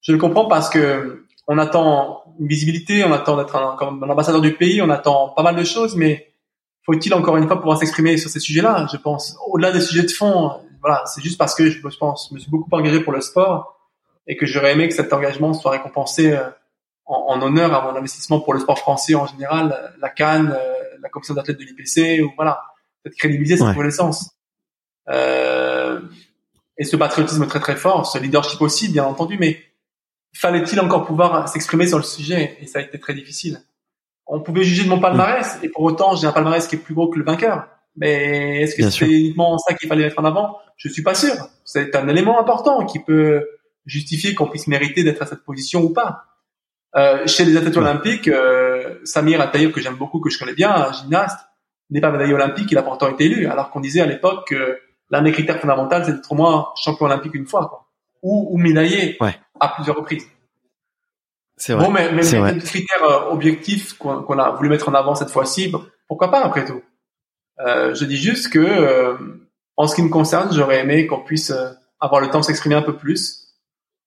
je le comprends parce que on attend une visibilité, on attend d'être un, comme un ambassadeur du pays, on attend pas mal de choses, mais faut-il encore une fois pouvoir s'exprimer sur ces sujets-là? Je pense, au-delà des sujets de fond, voilà, c'est juste parce que je pense, je me suis beaucoup engagé pour le sport et que j'aurais aimé que cet engagement soit récompensé euh, en, en, honneur à mon investissement pour le sport français en général, euh, la Cannes, euh, la commission d'athlètes de l'IPC, ou voilà, cette crédibiliser cette reconnaissance. Euh, et ce patriotisme très très fort, ce leadership aussi, bien entendu, mais fallait-il encore pouvoir s'exprimer sur le sujet? Et ça a été très difficile. On pouvait juger de mon palmarès, et pour autant, j'ai un palmarès qui est plus gros que le vainqueur. Mais est-ce que c'est uniquement ça qu'il fallait mettre en avant? Je suis pas sûr. C'est un élément important qui peut justifier qu'on puisse mériter d'être à cette position ou pas. Euh, chez les athlètes olympiques, euh, Samir Ataïev, que j'aime beaucoup, que je connais bien, un gymnaste, n'est pas médaillé olympique, il a pourtant été élu, alors qu'on disait à l'époque que l'un des critères fondamentaux, c'est d'être au moins champion olympique une fois, quoi. Ou, ou médaillé à plusieurs reprises. C'est vrai. Bon, mais, mais les critères euh, objectifs qu'on a voulu mettre en avant cette fois-ci, pourquoi pas après tout? Euh, Je dis juste que, euh, en ce qui me concerne, j'aurais aimé qu'on puisse euh, avoir le temps de s'exprimer un peu plus,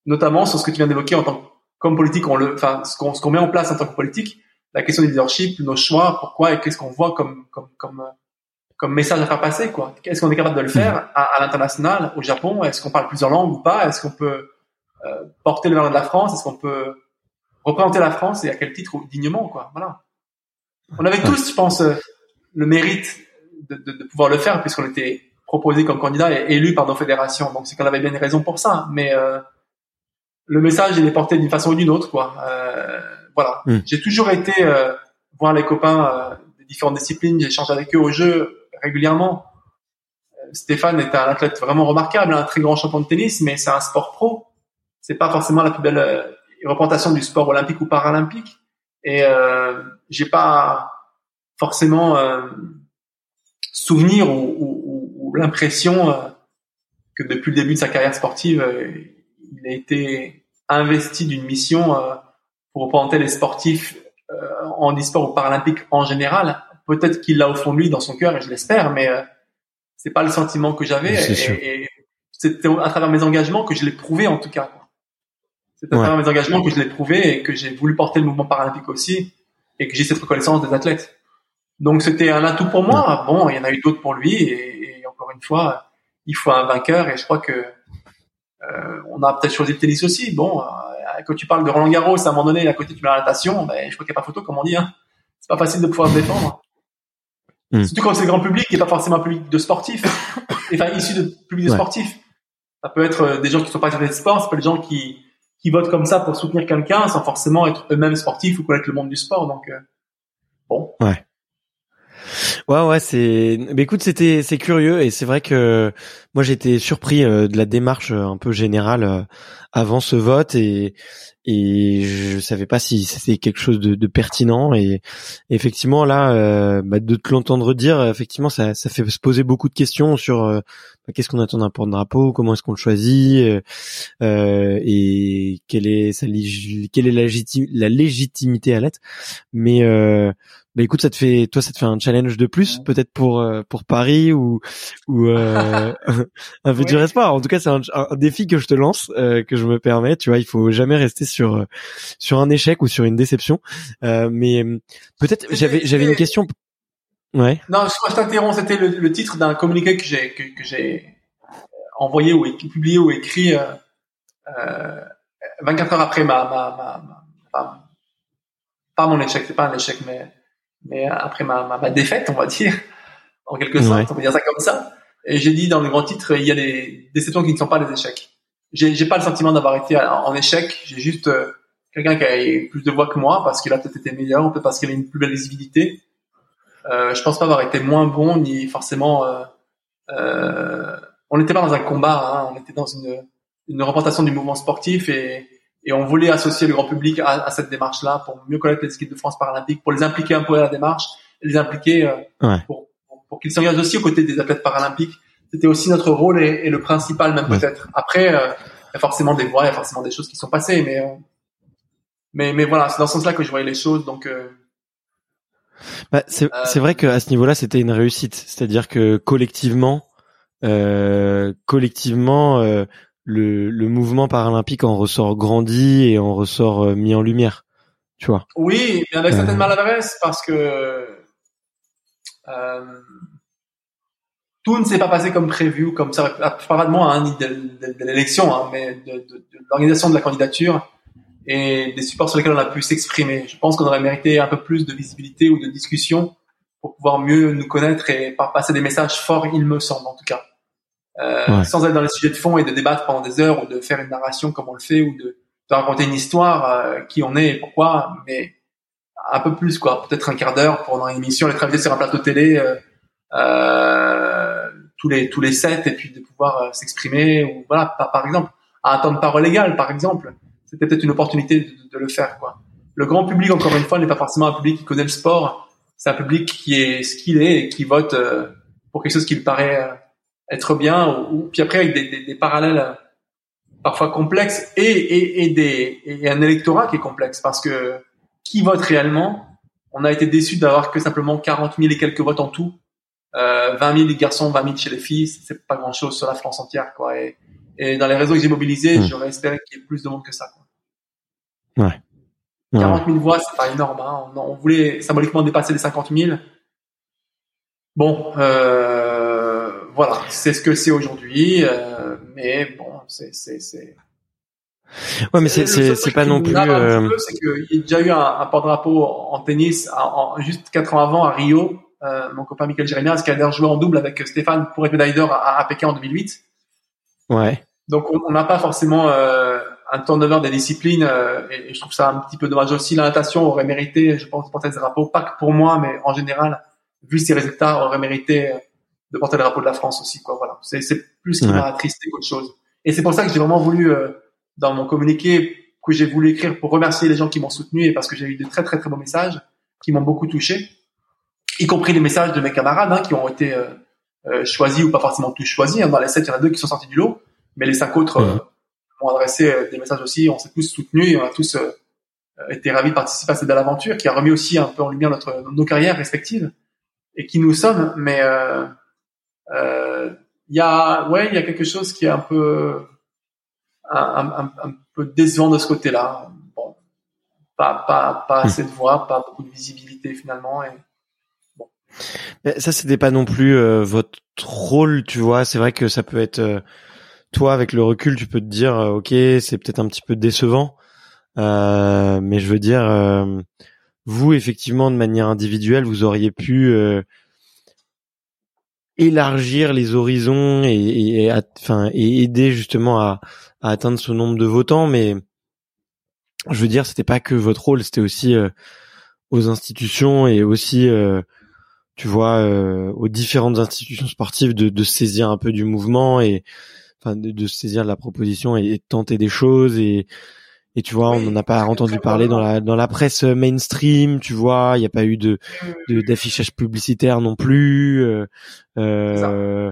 notamment sur ce que tu viens d'évoquer en tant que comme politique, on le, enfin, ce qu'on, ce qu'on met en place en tant que politique, la question du leadership, nos choix, pourquoi et qu'est-ce qu'on voit comme, comme, comme, comme message à faire passer, quoi. Est-ce qu'on est capable de le faire à, à l'international, au Japon? Est-ce qu'on parle plusieurs langues ou pas? Est-ce qu'on peut euh, porter le nom de la France? Est-ce qu'on peut représenter la France et à quel titre dignement, quoi? Voilà. On avait tous, je pense, euh, le mérite de, de, de pouvoir le faire puisqu'on était proposé comme candidat et élu par nos fédérations. Donc c'est qu'on avait bien une raison pour ça. Mais euh, le message il est porté d'une façon ou d'une autre quoi. Euh, voilà. Hmm. J'ai toujours été euh, voir les copains euh, des différentes disciplines, j'échange avec eux au jeu régulièrement. Euh, Stéphane est un athlète vraiment remarquable, un très grand champion de tennis, mais c'est un sport pro. C'est pas forcément la plus belle euh, représentation du sport olympique ou paralympique. Et euh, j'ai pas forcément souvenir ou, ou, ou l'impression que depuis le début de sa carrière sportive, il a été investi d'une mission euh, pour représenter les sportifs euh, en e-sport ou paralympique en général. Peut-être qu'il l'a au fond de lui, dans son cœur, et je l'espère, mais euh, c'est pas le sentiment que j'avais. Et, c'était à travers mes engagements que je l'ai prouvé en tout cas. C'est à travers mes engagements que je l'ai prouvé et que j'ai voulu porter le mouvement paralympique aussi et que j'ai cette reconnaissance des athlètes. Donc c'était un atout pour moi. Bon, il y en a eu d'autres pour lui et, et, encore une fois, il faut un vainqueur et je crois que euh, on a peut-être choisi le tennis aussi. Bon, euh, quand tu parles de Roland Garros, à un moment donné, à côté tu mets la natation, ben, je crois qu'il n'y a pas photo, comme on dit. Hein. C'est pas facile de pouvoir se défendre. Hmm. Surtout quand c'est le grand public et pas forcément un public de sportifs, enfin issu de public de sportifs. Ça peut être euh, des gens qui sont pas sur de sport, ça peut être des gens qui qui votent comme ça pour soutenir quelqu'un sans forcément être eux-mêmes sportifs ou connaître le monde du sport. Donc bon. Ouais. Ouais, ouais, c'est. Mais écoute, c'était c'est curieux et c'est vrai que moi j'étais surpris euh, de la démarche euh, un peu générale euh, avant ce vote et et je savais pas si c'était quelque chose de, de, pertinent et effectivement là bah, de te l'entendre dire effectivement ça, ça fait se poser beaucoup de questions sur bah, qu'est-ce qu'on attend d'un porte-drapeau comment est-ce qu'on le choisit euh, et quelle est sa quelle est la, la légitimité à l'être mais bah écoute, ça te fait, toi, ça te fait un challenge de plus, peut-être pour euh, pour Paris ou ou euh, un futur espoir. En tout cas, c'est un, un, défi que je te lance, euh, que je me permets. Tu vois, il faut jamais rester sur euh, sur un échec ou sur une déception. Euh, mais peut-être, j'avais j'avais une question. Ouais. Non, je, je t'interromps. C'était le, le, titre d'un communiqué que j'ai que, que j'ai envoyé ou publié ou écrit euh, 24 heures après ma, ma, ma, ma pas, mon échec, c'est pas un échec, mais mais après ma, ma, ma, défaite, on va dire, en quelque sorte, on va dire ça comme ça. Et j'ai dit dans le grand titre, il y a des déceptions qui ne sont pas des échecs. J'ai, j'ai pas le sentiment d'avoir été en, échec. J'ai juste euh, quelqu'un qui a plus de voix que moi parce qu'il a peut-être été meilleur, peut-être parce qu'il a une plus belle visibilité. Euh, je pense pas avoir été moins bon ni forcément. Euh, euh, on n'était pas dans un combat, hein, on était dans une, une représentation du mouvement sportif et, et on voulait associer le grand public à, à cette démarche-là pour mieux connaître les équipes de France paralympiques, pour les impliquer un peu à la démarche, et les impliquer euh, ouais. pour, pour, qu'ils s'engagent aussi aux côtés des athlètes paralympiques. C'était aussi notre rôle et, et le principal même Ouais. peut-être. Après, euh, il y a forcément des voix, il y a forcément des choses qui sont passées, mais euh, mais mais voilà, c'est dans ce sens-là que je voyais les choses. Donc euh, Bah, c'est Euh, c'est vrai qu'à ce niveau-là, c'était une réussite. C'est-à-dire que collectivement, euh, collectivement, euh, le, le mouvement paralympique en ressort grandi et en ressort euh, mis en lumière. Tu vois. Oui, mais avec Euh. certaines maladresses parce que euh, tout ne s'est pas passé comme prévu, comme ça, pas de moi, hein, ni de, de- de l'élection, hein, mais de, de- de l'organisation de la candidature et des supports sur lesquels on a pu s'exprimer. Je pense qu'on aurait mérité un peu plus de visibilité ou de discussion pour pouvoir mieux nous connaître et par passer des messages forts, il me semble en tout cas. Euh, Ouais. Sans être dans les sujets de fond et de débattre pendant des heures ou de faire une narration comme on le fait ou de, de raconter une histoire, euh, qui on est et pourquoi, mais un peu plus quoi, peut-être un quart d'heure pendant une émission, être invité sur un plateau télé euh, euh, tous les tous les sets et puis de pouvoir euh, s'exprimer ou voilà par, par exemple à un temps de parole égal par exemple, c'était peut-être une opportunité de, de le faire quoi. Le grand public encore une fois n'est pas forcément un public qui connaît le sport, c'est un public qui est ce qu'il est et qui vote euh, pour quelque chose qui lui paraît euh, être bien ou, puis après avec des, des, des parallèles euh, parfois complexes et, et, et, des, et un électorat qui est complexe parce que qui vote réellement? On a été déçus d'avoir que simplement 40 000 et quelques votes en tout. Euh, 20 000 garçons, 20 000 chez les filles, c'est pas grand chose sur la France entière quoi. Et, et dans les réseaux que j'ai mobilisés, Mm. j'aurais espéré qu'il y ait plus de monde que ça. Quoi. Ouais. 40 000 voix, c'est pas énorme. Hein. On, on voulait symboliquement dépasser les 50 000. Bon, euh, voilà, c'est ce que c'est aujourd'hui, euh, mais bon, c'est c'est c'est. Ouais, mais c'est c'est c'est pas non plus. euh, C'est qu'il y a déjà eu un, un porte-drapeau en tennis en, en- juste quatre ans avant à Rio. Euh, mon copain Michael Jérémias qui a d'ailleurs joué en double avec Stéphane pour être médaille d'or à, à Pékin en 2008. Ouais. Donc on n'a pas forcément euh, un turnover des disciplines et, et je trouve ça un petit peu dommage aussi. La natation aurait mérité, je pense, porter ce drapeau, pas que pour moi, mais en général, vu ses résultats, aurait mérité de porter le drapeau de la France aussi. Quoi. Voilà, c'est c'est plus ce qui Ouais. m'a attristé qu'autre chose. Et c'est pour ça que j'ai vraiment voulu euh, dans mon communiqué que j'ai voulu écrire pour remercier les gens qui m'ont soutenu et parce que j'ai eu de très très très beaux messages qui m'ont beaucoup touché, y compris les messages de mes camarades hein, qui ont été euh, euh, choisis ou pas forcément tous choisis. hein. Dans les sept, il y en a deux qui sont sortis du lot, mais les cinq autres euh, m'ont adressé euh, des messages aussi. On s'est tous soutenus et on a tous été ravis de participer à cette belle aventure qui a remis aussi un peu en lumière notre, nos carrières respectives et qui nous sommes. Mais il y a, ouais, il y a quelque chose qui est un peu un, un, un- un peu décevant de ce côté-là. Bon, pas pas pas Hmm. assez de voix, pas beaucoup de visibilité finalement. Et Mais ça, c'était pas non plus euh, votre rôle, tu vois. C'est vrai que ça peut être euh, toi avec le recul, tu peux te dire, euh, ok, c'est peut-être un petit peu décevant, Euh, mais je veux dire, euh, vous effectivement de manière individuelle, vous auriez pu euh, élargir les horizons et, et, et enfin et aider justement à, à atteindre ce nombre de votants, mais je veux dire, c'était pas que votre rôle, c'était aussi euh, aux institutions et aussi euh, tu vois, euh, aux différentes institutions sportives de, de saisir un peu du mouvement et enfin de, de saisir la proposition et, et de tenter des choses et et tu vois, on n'en a pas entendu parler dans la dans la presse mainstream, tu vois, il n'y a pas eu de de- d'affichage publicitaire non plus. euh, euh,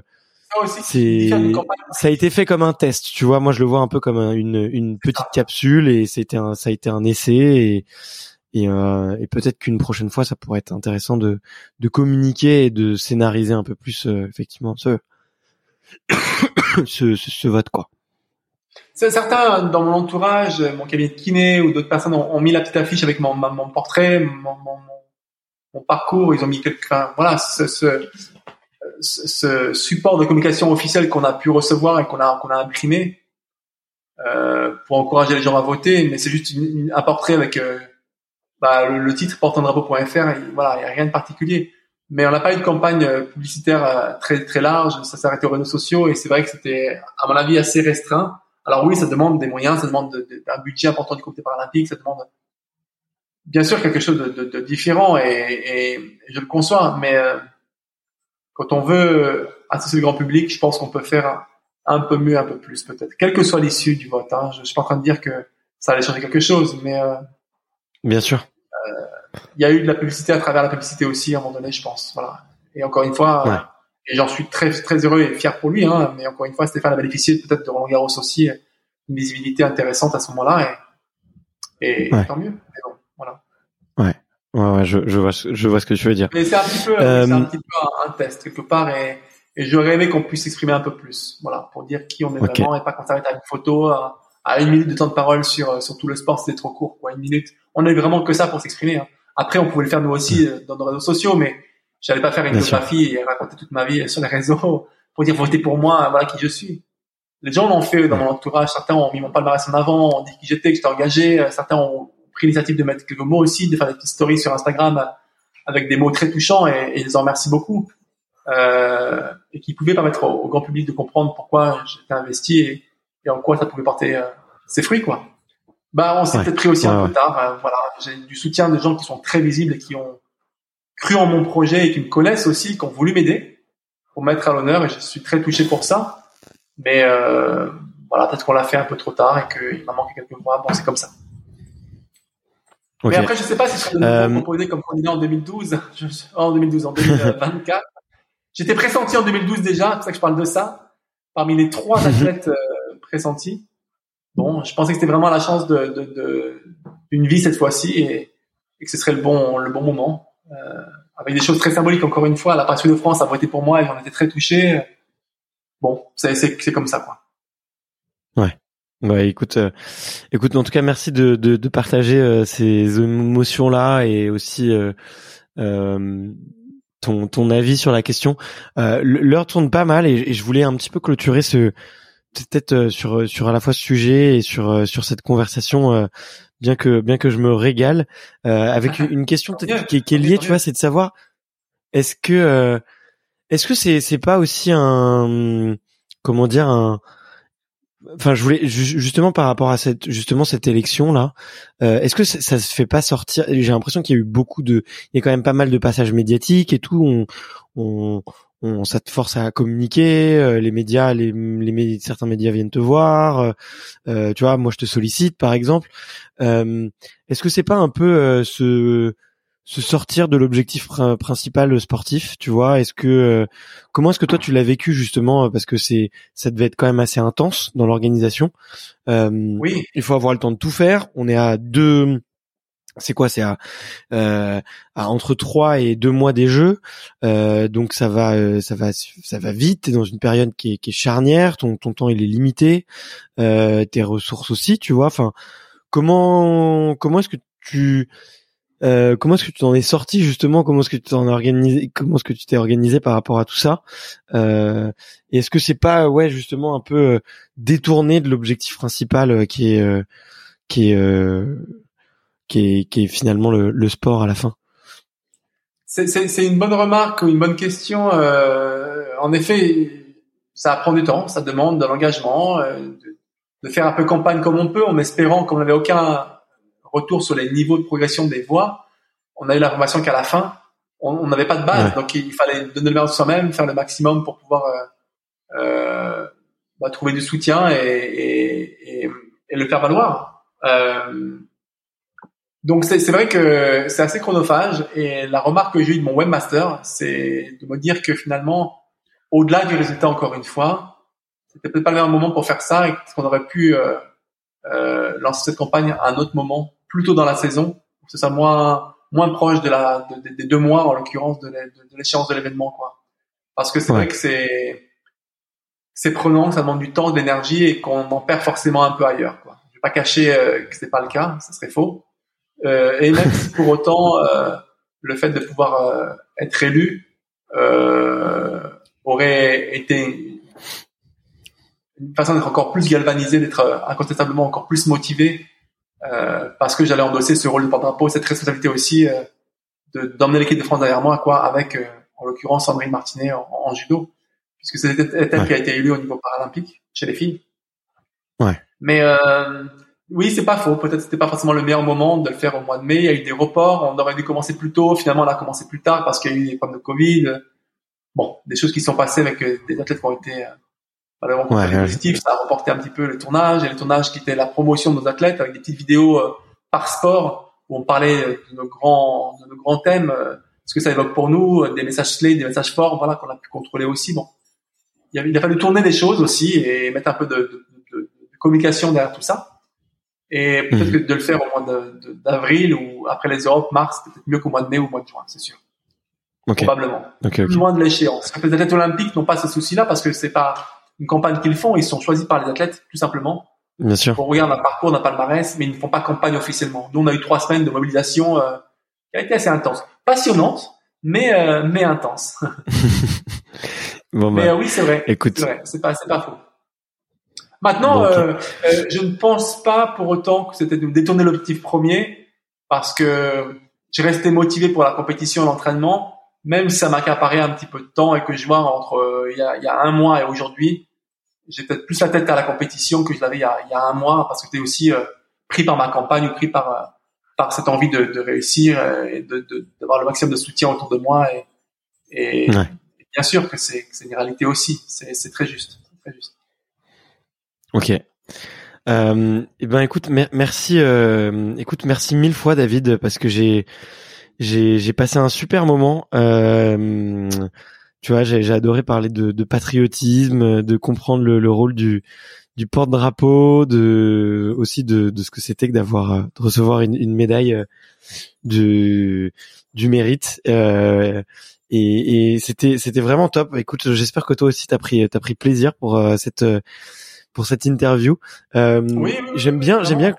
ça aussi, c'est campagne ça a été fait comme un test, tu vois. Moi, je le vois un peu comme un- une une petite capsule et c'était un ça a été un essai et et, euh, et peut-être qu'une prochaine fois, ça pourrait être intéressant de de communiquer et de scénariser un peu plus euh, effectivement ce ce, ce ce vote quoi. Certains dans mon entourage, mon cabinet de kiné ou d'autres personnes ont, mis la petite affiche avec mon, portrait, mon, parcours, ils ont mis quelque, enfin, voilà, ce, support de communication officiel qu'on a pu recevoir et qu'on a qu'on a imprimé euh, pour encourager les gens à voter, mais c'est juste un portrait avec euh, bah, le, titre portant drapeau.fr. Voilà, il n'y a rien de particulier. Mais on n'a pas eu de campagne euh, publicitaire très très large. Ça s'est arrêté aux réseaux sociaux et c'est vrai que c'était, à mon avis, assez restreint. Alors oui, ça demande des moyens, ça demande de, un budget important du comité paralympique, ça demande bien sûr quelque chose de, de différent et, et, je le conçois. Mais euh, quand on veut associer le grand public, je pense qu'on peut faire un peu mieux, un peu plus peut-être, quelle que soit l'issue du vote. Hein. Je, ne suis pas en train de dire que ça allait changer quelque chose, mais euh, bien sûr, euh, il y a eu de la publicité à travers la publicité aussi à un moment donné, je pense. Voilà. Et encore une fois, euh, et j'en suis très très heureux et fier pour lui. Hein, mais encore une fois, Stéphane a bénéficié peut-être de Roland Garros aussi, une visibilité intéressante à ce moment-là, et, et tant mieux. Mais bon, voilà. Ouais. Ouais, je, je, vois, je vois ce que tu veux dire. Mais c'est un petit peu, euh... un, petit peu un, test quelque part et, et j'aurais aimé qu'on puisse s'exprimer un peu plus, voilà, pour dire qui on est vraiment et pas qu'on s'arrête à une photo, à, à, une minute de temps de parole sur euh, sur tout le sport, c'était trop court, quoi, une minute. On est vraiment que ça pour s'exprimer. Hein. Après, on pouvait le faire nous aussi euh, dans nos réseaux sociaux, mais j'allais pas faire une biographie et raconter toute ma vie sur les réseaux pour dire votez pour moi, voilà qui je suis. Les gens l'ont fait dans mon entourage. Certains ont mis mon palmarès en avant, ont dit qui j'étais, que j'étais engagé. Certains ont pris l'initiative de mettre quelques mots aussi, de faire des petites stories sur Instagram avec des mots très touchants et, et je les en remercie beaucoup. Euh, et qui pouvait permettre au, grand public de comprendre pourquoi j'étais investi et, et, en quoi ça pouvait porter euh, ses fruits, quoi. Bah, on s'est peut-être pris aussi un peu tard. Euh, voilà, j'ai du soutien de gens qui sont très visibles et qui ont cru en mon projet et qui me connaissent aussi, qui ont voulu m'aider pour mettre à l'honneur et je suis très touché pour ça. Mais euh, voilà, peut-être qu'on l'a fait un peu trop tard et qu'il m'a manqué quelques mois. Bon, c'est comme ça. Mais après, je sais pas si je euh... proposé comme candidat en 2012, en 2012, en 2024. J'étais pressenti en 2012 déjà, c'est pour ça que je parle de ça. Parmi les trois mhm. athlètes euh, pressentis, bon, je pensais que c'était vraiment la chance de, de, de d'une vie cette fois-ci et, et, que ce serait le bon le bon moment. Euh, avec des choses très symboliques encore une fois, la passion de France a voté pour moi et j'en étais très touché. Bon, c'est comme ça quoi. Ouais. Ouais, écoute, euh, écoute, en tout cas, merci de, de, de partager euh, ces émotions-là et aussi euh, euh, ton, ton avis sur la question. L'heure tourne pas mal et, et, je voulais un petit peu clôturer ce peut-être sur sur à la fois ce sujet et sur sur cette conversation, bien que bien que je me régale, avec une question qui, qui, est liée, tu vois, c'est de savoir est-ce que est-ce que c'est c'est pas aussi un comment dire un Enfin, je voulais justement par rapport à cette justement cette élection là, euh, est-ce que ça, ça, se fait pas sortir J'ai l'impression qu'il y a eu beaucoup de, il y a quand même pas mal de passages médiatiques et tout. On, on, on ça te force à communiquer. Euh, les médias, les, les certains médias viennent te voir. Euh, tu vois, moi je te sollicite par exemple. est-ce que c'est pas un peu ce se sortir de l'objectif principal sportif, tu vois? Est-ce que euh, comment est-ce que toi tu l'as vécu justement? Parce que c'est ça devait être quand même assez intense dans l'organisation. Euh, oui. Il faut avoir le temps de tout faire. On est à deux. C'est quoi? C'est à, euh, à entre trois et deux mois des jeux, euh, donc ça va, euh, ça va, ça va vite. T'es dans une période qui est, charnière. Ton, ton temps il est limité. tes ressources aussi, tu vois. Enfin, comment comment est-ce que tu euh, comment est-ce que tu t'en es sorti justement? Comment est-ce que tu t'en organisé Comment est-ce que tu t'es organisé par rapport à tout ça? Euh, Est-ce que c'est pas ouais justement un peu euh, détourné de l'objectif principal euh, qui est qui est qui est qui est finalement le, le sport à la fin C'est une bonne remarque ou une bonne question. en effet, ça prend du temps, ça demande de l'engagement, de, de, faire un peu campagne comme on peut, en espérant qu'on n'avait aucun retour sur les niveaux de progression des voix, on a eu l'information qu'à la fin, on n'avait pas de base, donc il, fallait donner le meilleur de soi-même, faire le maximum pour pouvoir euh, euh, bah, trouver du soutien et, et, et, et le faire valoir. Euh, donc c'est vrai que c'est assez chronophage et la remarque que j'ai eue de mon webmaster, c'est de me dire que finalement, au-delà du résultat encore une fois, c'était peut-être pas le meilleur moment pour faire ça et qu'on aurait pu euh, euh, lancer cette campagne à un autre moment plutôt dans la saison, pour que ce soit moins moins proche de la des deux mois en l'occurrence de, l'échéance de l'événement quoi. Parce que c'est vrai que c'est c'est prenant, ça demande du temps, de l'énergie et qu'on en perd forcément un peu ailleurs quoi. Je vais pas cacher euh, que c'est pas le cas, ce serait faux. Euh, et même si pour autant euh, le fait de pouvoir être élu aurait été une façon d'être encore plus galvanisé, d'être incontestablement encore plus motivé parce que j'allais endosser ce rôle de porte-drapeau, cette responsabilité aussi d'emmener l'équipe de France derrière moi, quoi, avec en l'occurrence Sandrine Martinet en, judo, puisque c'est elle qui a été élue au niveau paralympique chez les filles. Ouais. Mais euh, oui, c'est pas faux. Peut-être c'était pas forcément le meilleur moment de le faire au mois de mai. Il y a eu des reports. On aurait dû commencer plus tôt. Finalement, on a commencé plus tard parce qu'il y a eu des problèmes de Covid. Bon, des choses qui sont passées avec euh, des athlètes qui ont été euh, malheureusement ouais, positifs. Ça a reporté un petit peu le tournage et le tournage qui était la promotion de nos athlètes avec des petites vidéos euh, par sport où on parlait de nos grands, de nos grands thèmes, ce que ça évoque pour nous, des messages clés, des messages forts, voilà qu'on a pu contrôler aussi. Bon, il a, il a fallu tourner des choses aussi et mettre un peu de, de, de, de communication derrière tout ça. Et peut-être mhm. que de le faire au mois d'avril ou après les Europes, mars, peut-être mieux qu'au mois de mai ou au mois de juin, c'est sûr. Probablement. Okay, Loin de l'échéance. Les athlètes olympiques n'ont pas ce souci-là parce que c'est pas une campagne qu'ils font. Ils sont choisis par les athlètes, tout simplement. Bien sûr. On regarde un parcours d'un palmarès, mais ils ne font pas campagne officiellement. Nous, on a eu trois semaines de mobilisation euh, qui a été assez intense. Passionnante, mais, euh, mais intense. bon, mais bah, euh, oui, c'est vrai. Écoute. C'est pas, c'est pas faux. Maintenant, euh, euh, je ne pense pas pour autant que c'était de détourner l'objectif premier, parce que j'ai resté motivé pour la compétition et l'entraînement, même si ça m'a accaparé un petit peu de temps et que je vois entre euh, il, y a, il, y a, un mois et aujourd'hui, j'ai peut-être plus la tête à la compétition que je l'avais il, il, y a un mois, parce que j'étais aussi euh, pris par ma campagne ou pris par par cette envie de, de réussir et de d'avoir le maximum de soutien autour de moi et, et, ouais. et bien sûr que c'est une réalité aussi, c'est très juste, très juste. Ok. Euh, eh ben écoute, merci, euh, écoute, merci mille fois David parce que j'ai j'ai passé un super moment. Euh, tu vois, j'ai adoré parler de, de, patriotisme, de comprendre le, le rôle du du porte-drapeau, de aussi de, de ce que c'était que d'avoir de recevoir une, une médaille euh, du du mérite. Euh, et, et c'était c'était vraiment top. Écoute, j'espère que toi aussi t'as pris t'as pris plaisir pour euh, cette pour cette interview. Euh, oui, j'aime bien, j'aime bien.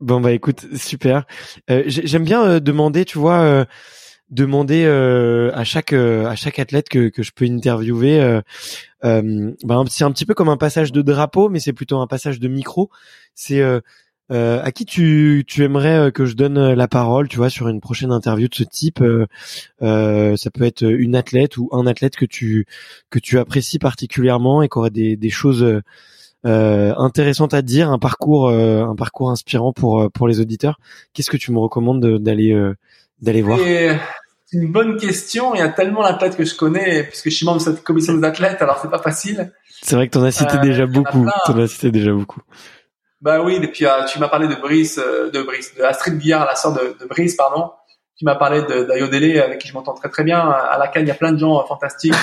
Bon bah écoute, super. Euh, j'aime bien euh, demander, tu vois, euh, demander euh, à chaque à chaque athlète que que je peux interviewer. bah c'est un petit peu comme un passage de drapeau, mais c'est plutôt un passage de micro. C'est euh, à qui tu, tu aimerais euh, que je donne euh, la parole, tu vois, sur une prochaine interview de ce type euh, Ça peut être une athlète ou un athlète que tu que tu apprécies particulièrement et qui aurait des, des choses euh, intéressantes à dire, un parcours un parcours inspirant pour pour les auditeurs. Qu'est-ce que tu me recommandes d'aller d'aller voir? C'est une bonne question. Il y a tellement d'athlètes que je connais puisque je suis membre de cette commission des athlètes, alors c'est pas facile. C'est vrai que t'en as cité déjà beaucoup. T'en as cité déjà beaucoup. Bah oui, et puis euh, tu m'as parlé de Brice, euh, de Brice, de Astrid Billard, la sœur de, de Brice, pardon. Tu m'as parlé d'Ayodele, avec qui je m'entends très très bien. À laquelle il y a plein de gens euh, fantastiques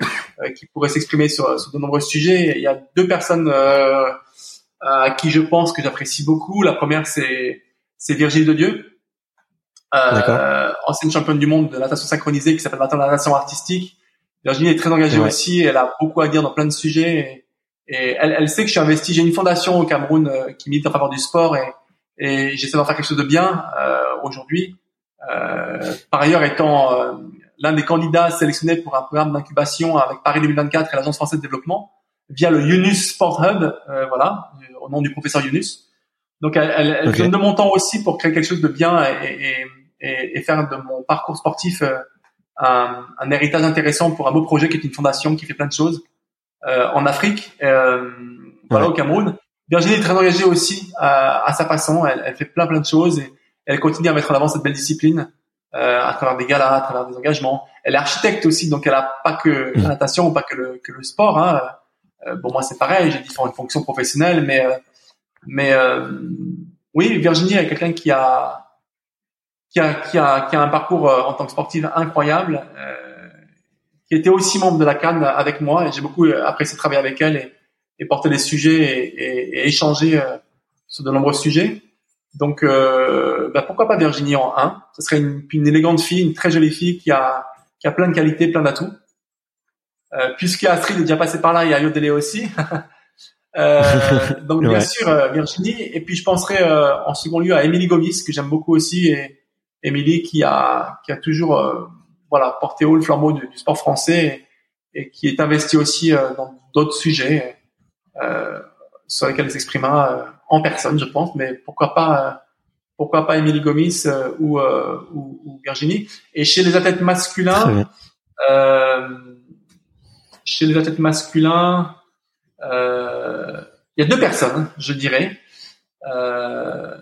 qui pourraient s'exprimer sur, sur de nombreux sujets. Il y a deux personnes à qui je pense que j'apprécie beaucoup. La première, c'est c'est Virginie de Dieu, euh, ancienne championne du monde de natation synchronisée qui s'appelle maintenant la natation artistique. Virginie est très engagée aussi. Elle a beaucoup à dire dans plein de sujets. Et, et elle, elle sait que je suis investi. J'ai une fondation au Cameroun euh, qui milite en faveur du sport et, et j'essaie d'en faire quelque chose de bien euh, aujourd'hui. Euh, par ailleurs, étant euh, l'un des candidats sélectionnés pour un programme d'incubation avec Paris 2024 et l'Agence française de développement via le Yunus Sport Hub, euh, voilà, au nom du professeur Yunus. Donc, elle, elle, elle donne de mon temps aussi pour créer quelque chose de bien et, et, et faire de mon parcours sportif un, un héritage intéressant pour un beau projet qui est une fondation qui fait plein de choses. Euh, en Afrique, euh, voilà, au Cameroun. Virginie est très engagée aussi à, à sa façon. Elle, elle, fait plein plein de choses et elle continue à mettre en avant cette belle discipline euh, à travers des galas, à travers des engagements. Elle est architecte aussi, donc elle a pas que la natation ou pas que le, que le sport. Hein. Euh, bon, moi c'est pareil, j'ai différentes fonctions professionnelles, mais mais euh, oui, Virginie est quelqu'un qui a qui a, qui a qui a un parcours en tant que sportive incroyable. Euh, qui était aussi membre de la Cannes avec moi et j'ai beaucoup apprécié travailler avec elle et, et porter des sujets et, et, et échanger euh, sur de nombreux sujets. Donc, euh, bah pourquoi pas Virginie en 1 Ce serait une, une, élégante fille, une très jolie fille qui a, qui a plein de qualités, plein d'atouts. Euh, puisque Astrid est déjà passée par là, il y a Yodele aussi. euh, donc bien sûr euh, Virginie. Et puis je penserais euh, en second lieu à Émilie Gomis que j'aime beaucoup aussi et, Émilie qui a qui a toujours voilà porté haut le flambeau du, sport français et, qui est investie aussi dans d'autres sujets sur lesquels elle s'exprimera en personne, je pense, mais pourquoi pas pourquoi pas Émilie Gomis ou, ou, ou, Virginie. Et chez les athlètes masculins, euh, chez les athlètes masculins, euh, il y a deux personnes, je dirais. Euh,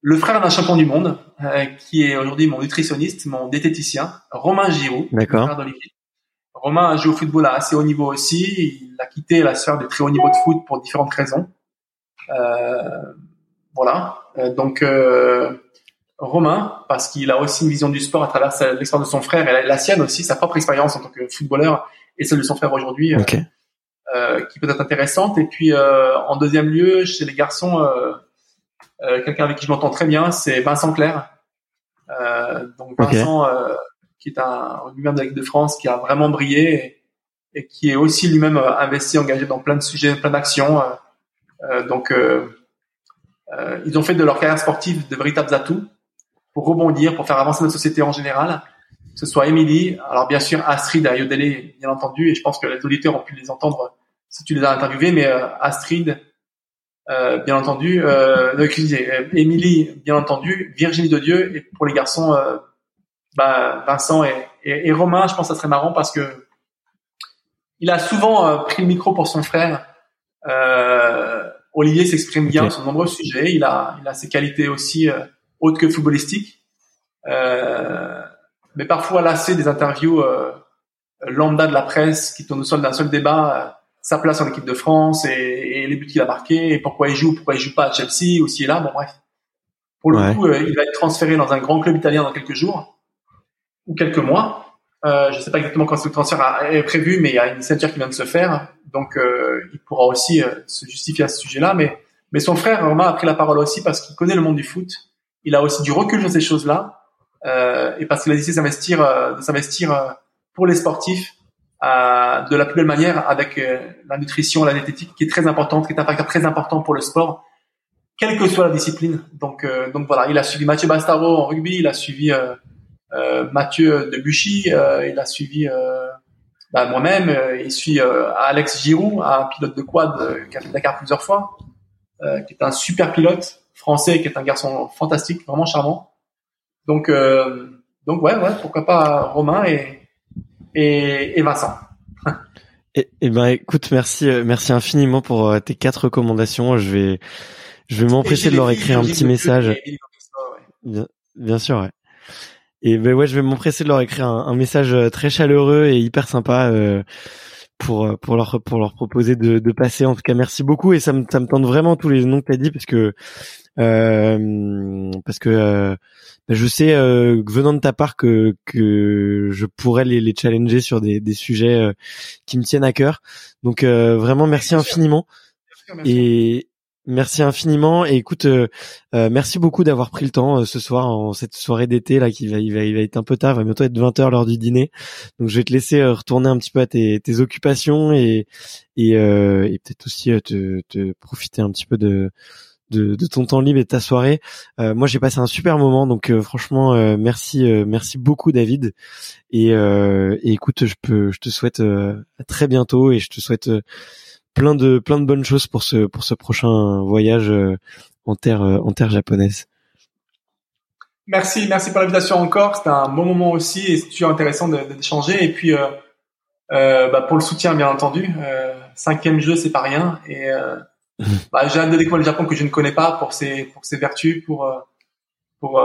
le frère d'un champion du monde, euh, qui est aujourd'hui mon nutritionniste, mon diététicien, Romain Giroud. D'accord. Romain a joué au football à assez haut niveau aussi. Il a quitté la sphère des très haut niveau de foot pour différentes raisons. Euh, voilà. Euh, donc euh, Romain, parce qu'il a aussi une vision du sport à travers l'expérience de son frère et la, sienne aussi, sa propre expérience en tant que footballeur et celle de son frère aujourd'hui, okay. euh, qui peut être intéressante. Et puis en deuxième lieu, chez les garçons, quelqu'un avec qui je m'entends très bien, c'est Vincent Clair. donc Vincent, qui est un rugbyman de de France, qui a vraiment brillé et, et qui est aussi lui-même investi, engagé dans plein de sujets, plein d'actions. donc euh, ils ont fait de leur carrière sportive de véritables atouts pour rebondir, pour faire avancer notre société en général. Que ce soit Émilie, alors bien sûr Astrid à Yodelé, bien entendu, et je pense que les auditeurs ont pu les entendre si tu les as interviewés, mais euh, Astrid, euh, bien entendu, euh, euh, Émilie, bien entendu, Virginie de Dieu, et pour les garçons, euh, bah, Vincent et, et, et, Romain, je pense que ça serait marrant parce que il a souvent pris le micro pour son frère. Euh, Olivier s'exprime bien sur de nombreux sujets. Il a, il a ses qualités aussi euh, autres que footballistiques. Euh, mais parfois lassé des interviews euh, lambda de la presse qui tournent au sol d'un seul débat, euh, sa place en équipe de France et, et les buts qu'il a marqués et pourquoi il joue, pourquoi il joue pas à Chelsea aussi et là. Bon bref. Pour le coup, il va être transféré dans un grand club italien dans quelques jours ou quelques mois. Euh, je ne sais pas exactement quand ce transfert est prévu, mais il y a une signature qui vient de se faire, donc euh, il pourra aussi euh, se justifier à ce sujet-là. Mais, mais son frère Romain a pris la parole aussi parce qu'il connaît le monde du foot. Il a aussi du recul sur ces choses-là euh, et parce qu'il a décidé de s'investir, de s'investir pour les sportifs de la plus belle manière avec la nutrition, la diététique, qui est très importante, qui est un facteur très important pour le sport, quelle que soit la discipline. Donc, donc voilà, il a suivi Mathieu Bastaro en rugby, il a suivi euh, Mathieu Debuchy, euh, il a suivi euh, bah, moi-même, il suit Alex Giroud, un pilote de quad qui a fait Dakar plusieurs fois, qui est un super pilote français, qui est un garçon fantastique, vraiment charmant. Donc, donc ouais, ouais, pourquoi pas Romain et, et, et Vincent. Et, et, ben écoute, merci, merci infiniment pour tes quatre recommandations. Je vais, je vais m'empresser de leur écrire un petit message. Bien, bien sûr, ouais. Et ben ouais, je vais m'empresser de leur écrire un, un, message euh, très chaleureux et hyper sympa euh, pour euh, pour leur pour leur proposer de, de passer. En tout cas, merci beaucoup et ça me ça me tente vraiment tous les noms que t'as dit parce que euh, parce que euh, je sais venant de ta part que que je pourrais les, les challenger sur des des sujets qui me tiennent à cœur. Donc vraiment merci infiniment. Et Merci infiniment et écoute, euh, euh, merci beaucoup d'avoir pris le temps euh, ce soir en cette soirée d'été là qui va il, va, il va être un peu tard, il va bientôt être 20h l'heure du dîner. Donc je vais te laisser retourner un petit peu à tes, tes occupations et et, et peut-être aussi te, te, profiter un petit peu de, de, ton temps libre et de ta soirée. moi j'ai passé un super moment donc franchement merci merci beaucoup David et, écoute je peux je te souhaite à très bientôt et je te souhaite plein de plein de bonnes choses pour ce pour ce prochain voyage euh, en terre euh, en terre japonaise. Merci, merci pour l'invitation encore. C'était un bon moment aussi et c'est toujours intéressant d'échanger. Et puis euh, euh, bah pour le soutien, bien entendu. Euh, cinquième jeu, c'est pas rien. Et euh, bah, j'ai hâte de découvrir le Japon que je ne connais pas pour ses pour ses vertus, pour pour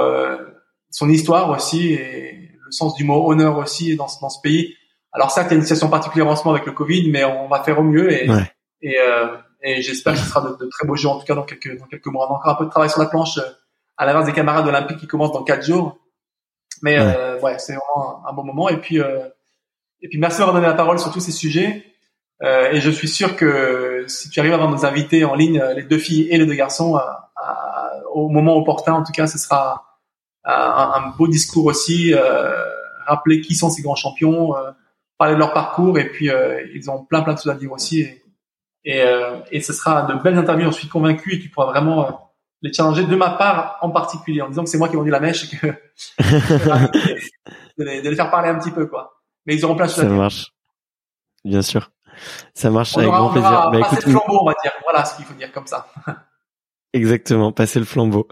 son histoire aussi et le sens du mot honneur aussi dans dans ce pays. Alors ça, il y a une situation particulière en ce moment avec le Covid, mais on va faire au mieux et et, euh, et j'espère que ce sera de, de, très beaux jours en tout cas dans quelques dans quelques mois. On a encore un peu de travail sur la planche euh, à l'inverse des camarades olympiques qui commencent dans quatre jours. Mais ouais, euh, ouais c'est vraiment un, bon moment. Et puis euh, et puis merci d'avoir donné la parole sur tous ces sujets. Euh, et je suis sûr que si tu arrives à avoir nos invités en ligne, les deux filles et les deux garçons, au moment opportun, en tout cas, ce sera un, un beau discours aussi. rappeler qui sont ces grands champions, parler de leur parcours, et puis ils ont plein plein de choses à dire aussi. Et, et, euh, et ce sera de belles interviews, j'en suis convaincu, et tu pourras vraiment euh, les challenger de ma part en particulier, en disant que c'est moi qui ai vendu la mèche et que de, les, de les faire parler un petit peu, quoi. Mais ils auront plein de Ça marche. Bien sûr. Ça marche on avec aura, grand on plaisir. aura Bah, passé écoute, le flambeau, on va dire. Voilà ce qu'il faut dire comme ça. Exactement, passer le flambeau.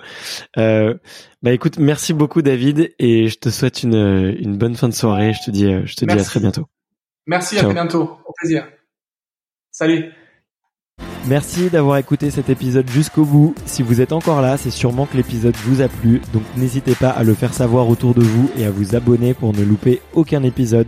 Euh, bah écoute, merci beaucoup David et je te souhaite une, une bonne fin de soirée. Je te dis, euh, je te dis à très bientôt. Merci, à très bientôt. Au plaisir. Salut. Merci d'avoir écouté cet épisode jusqu'au bout. Si vous êtes encore là, c'est sûrement que l'épisode vous a plu, donc n'hésitez pas à le faire savoir autour de vous et à vous abonner pour ne louper aucun épisode.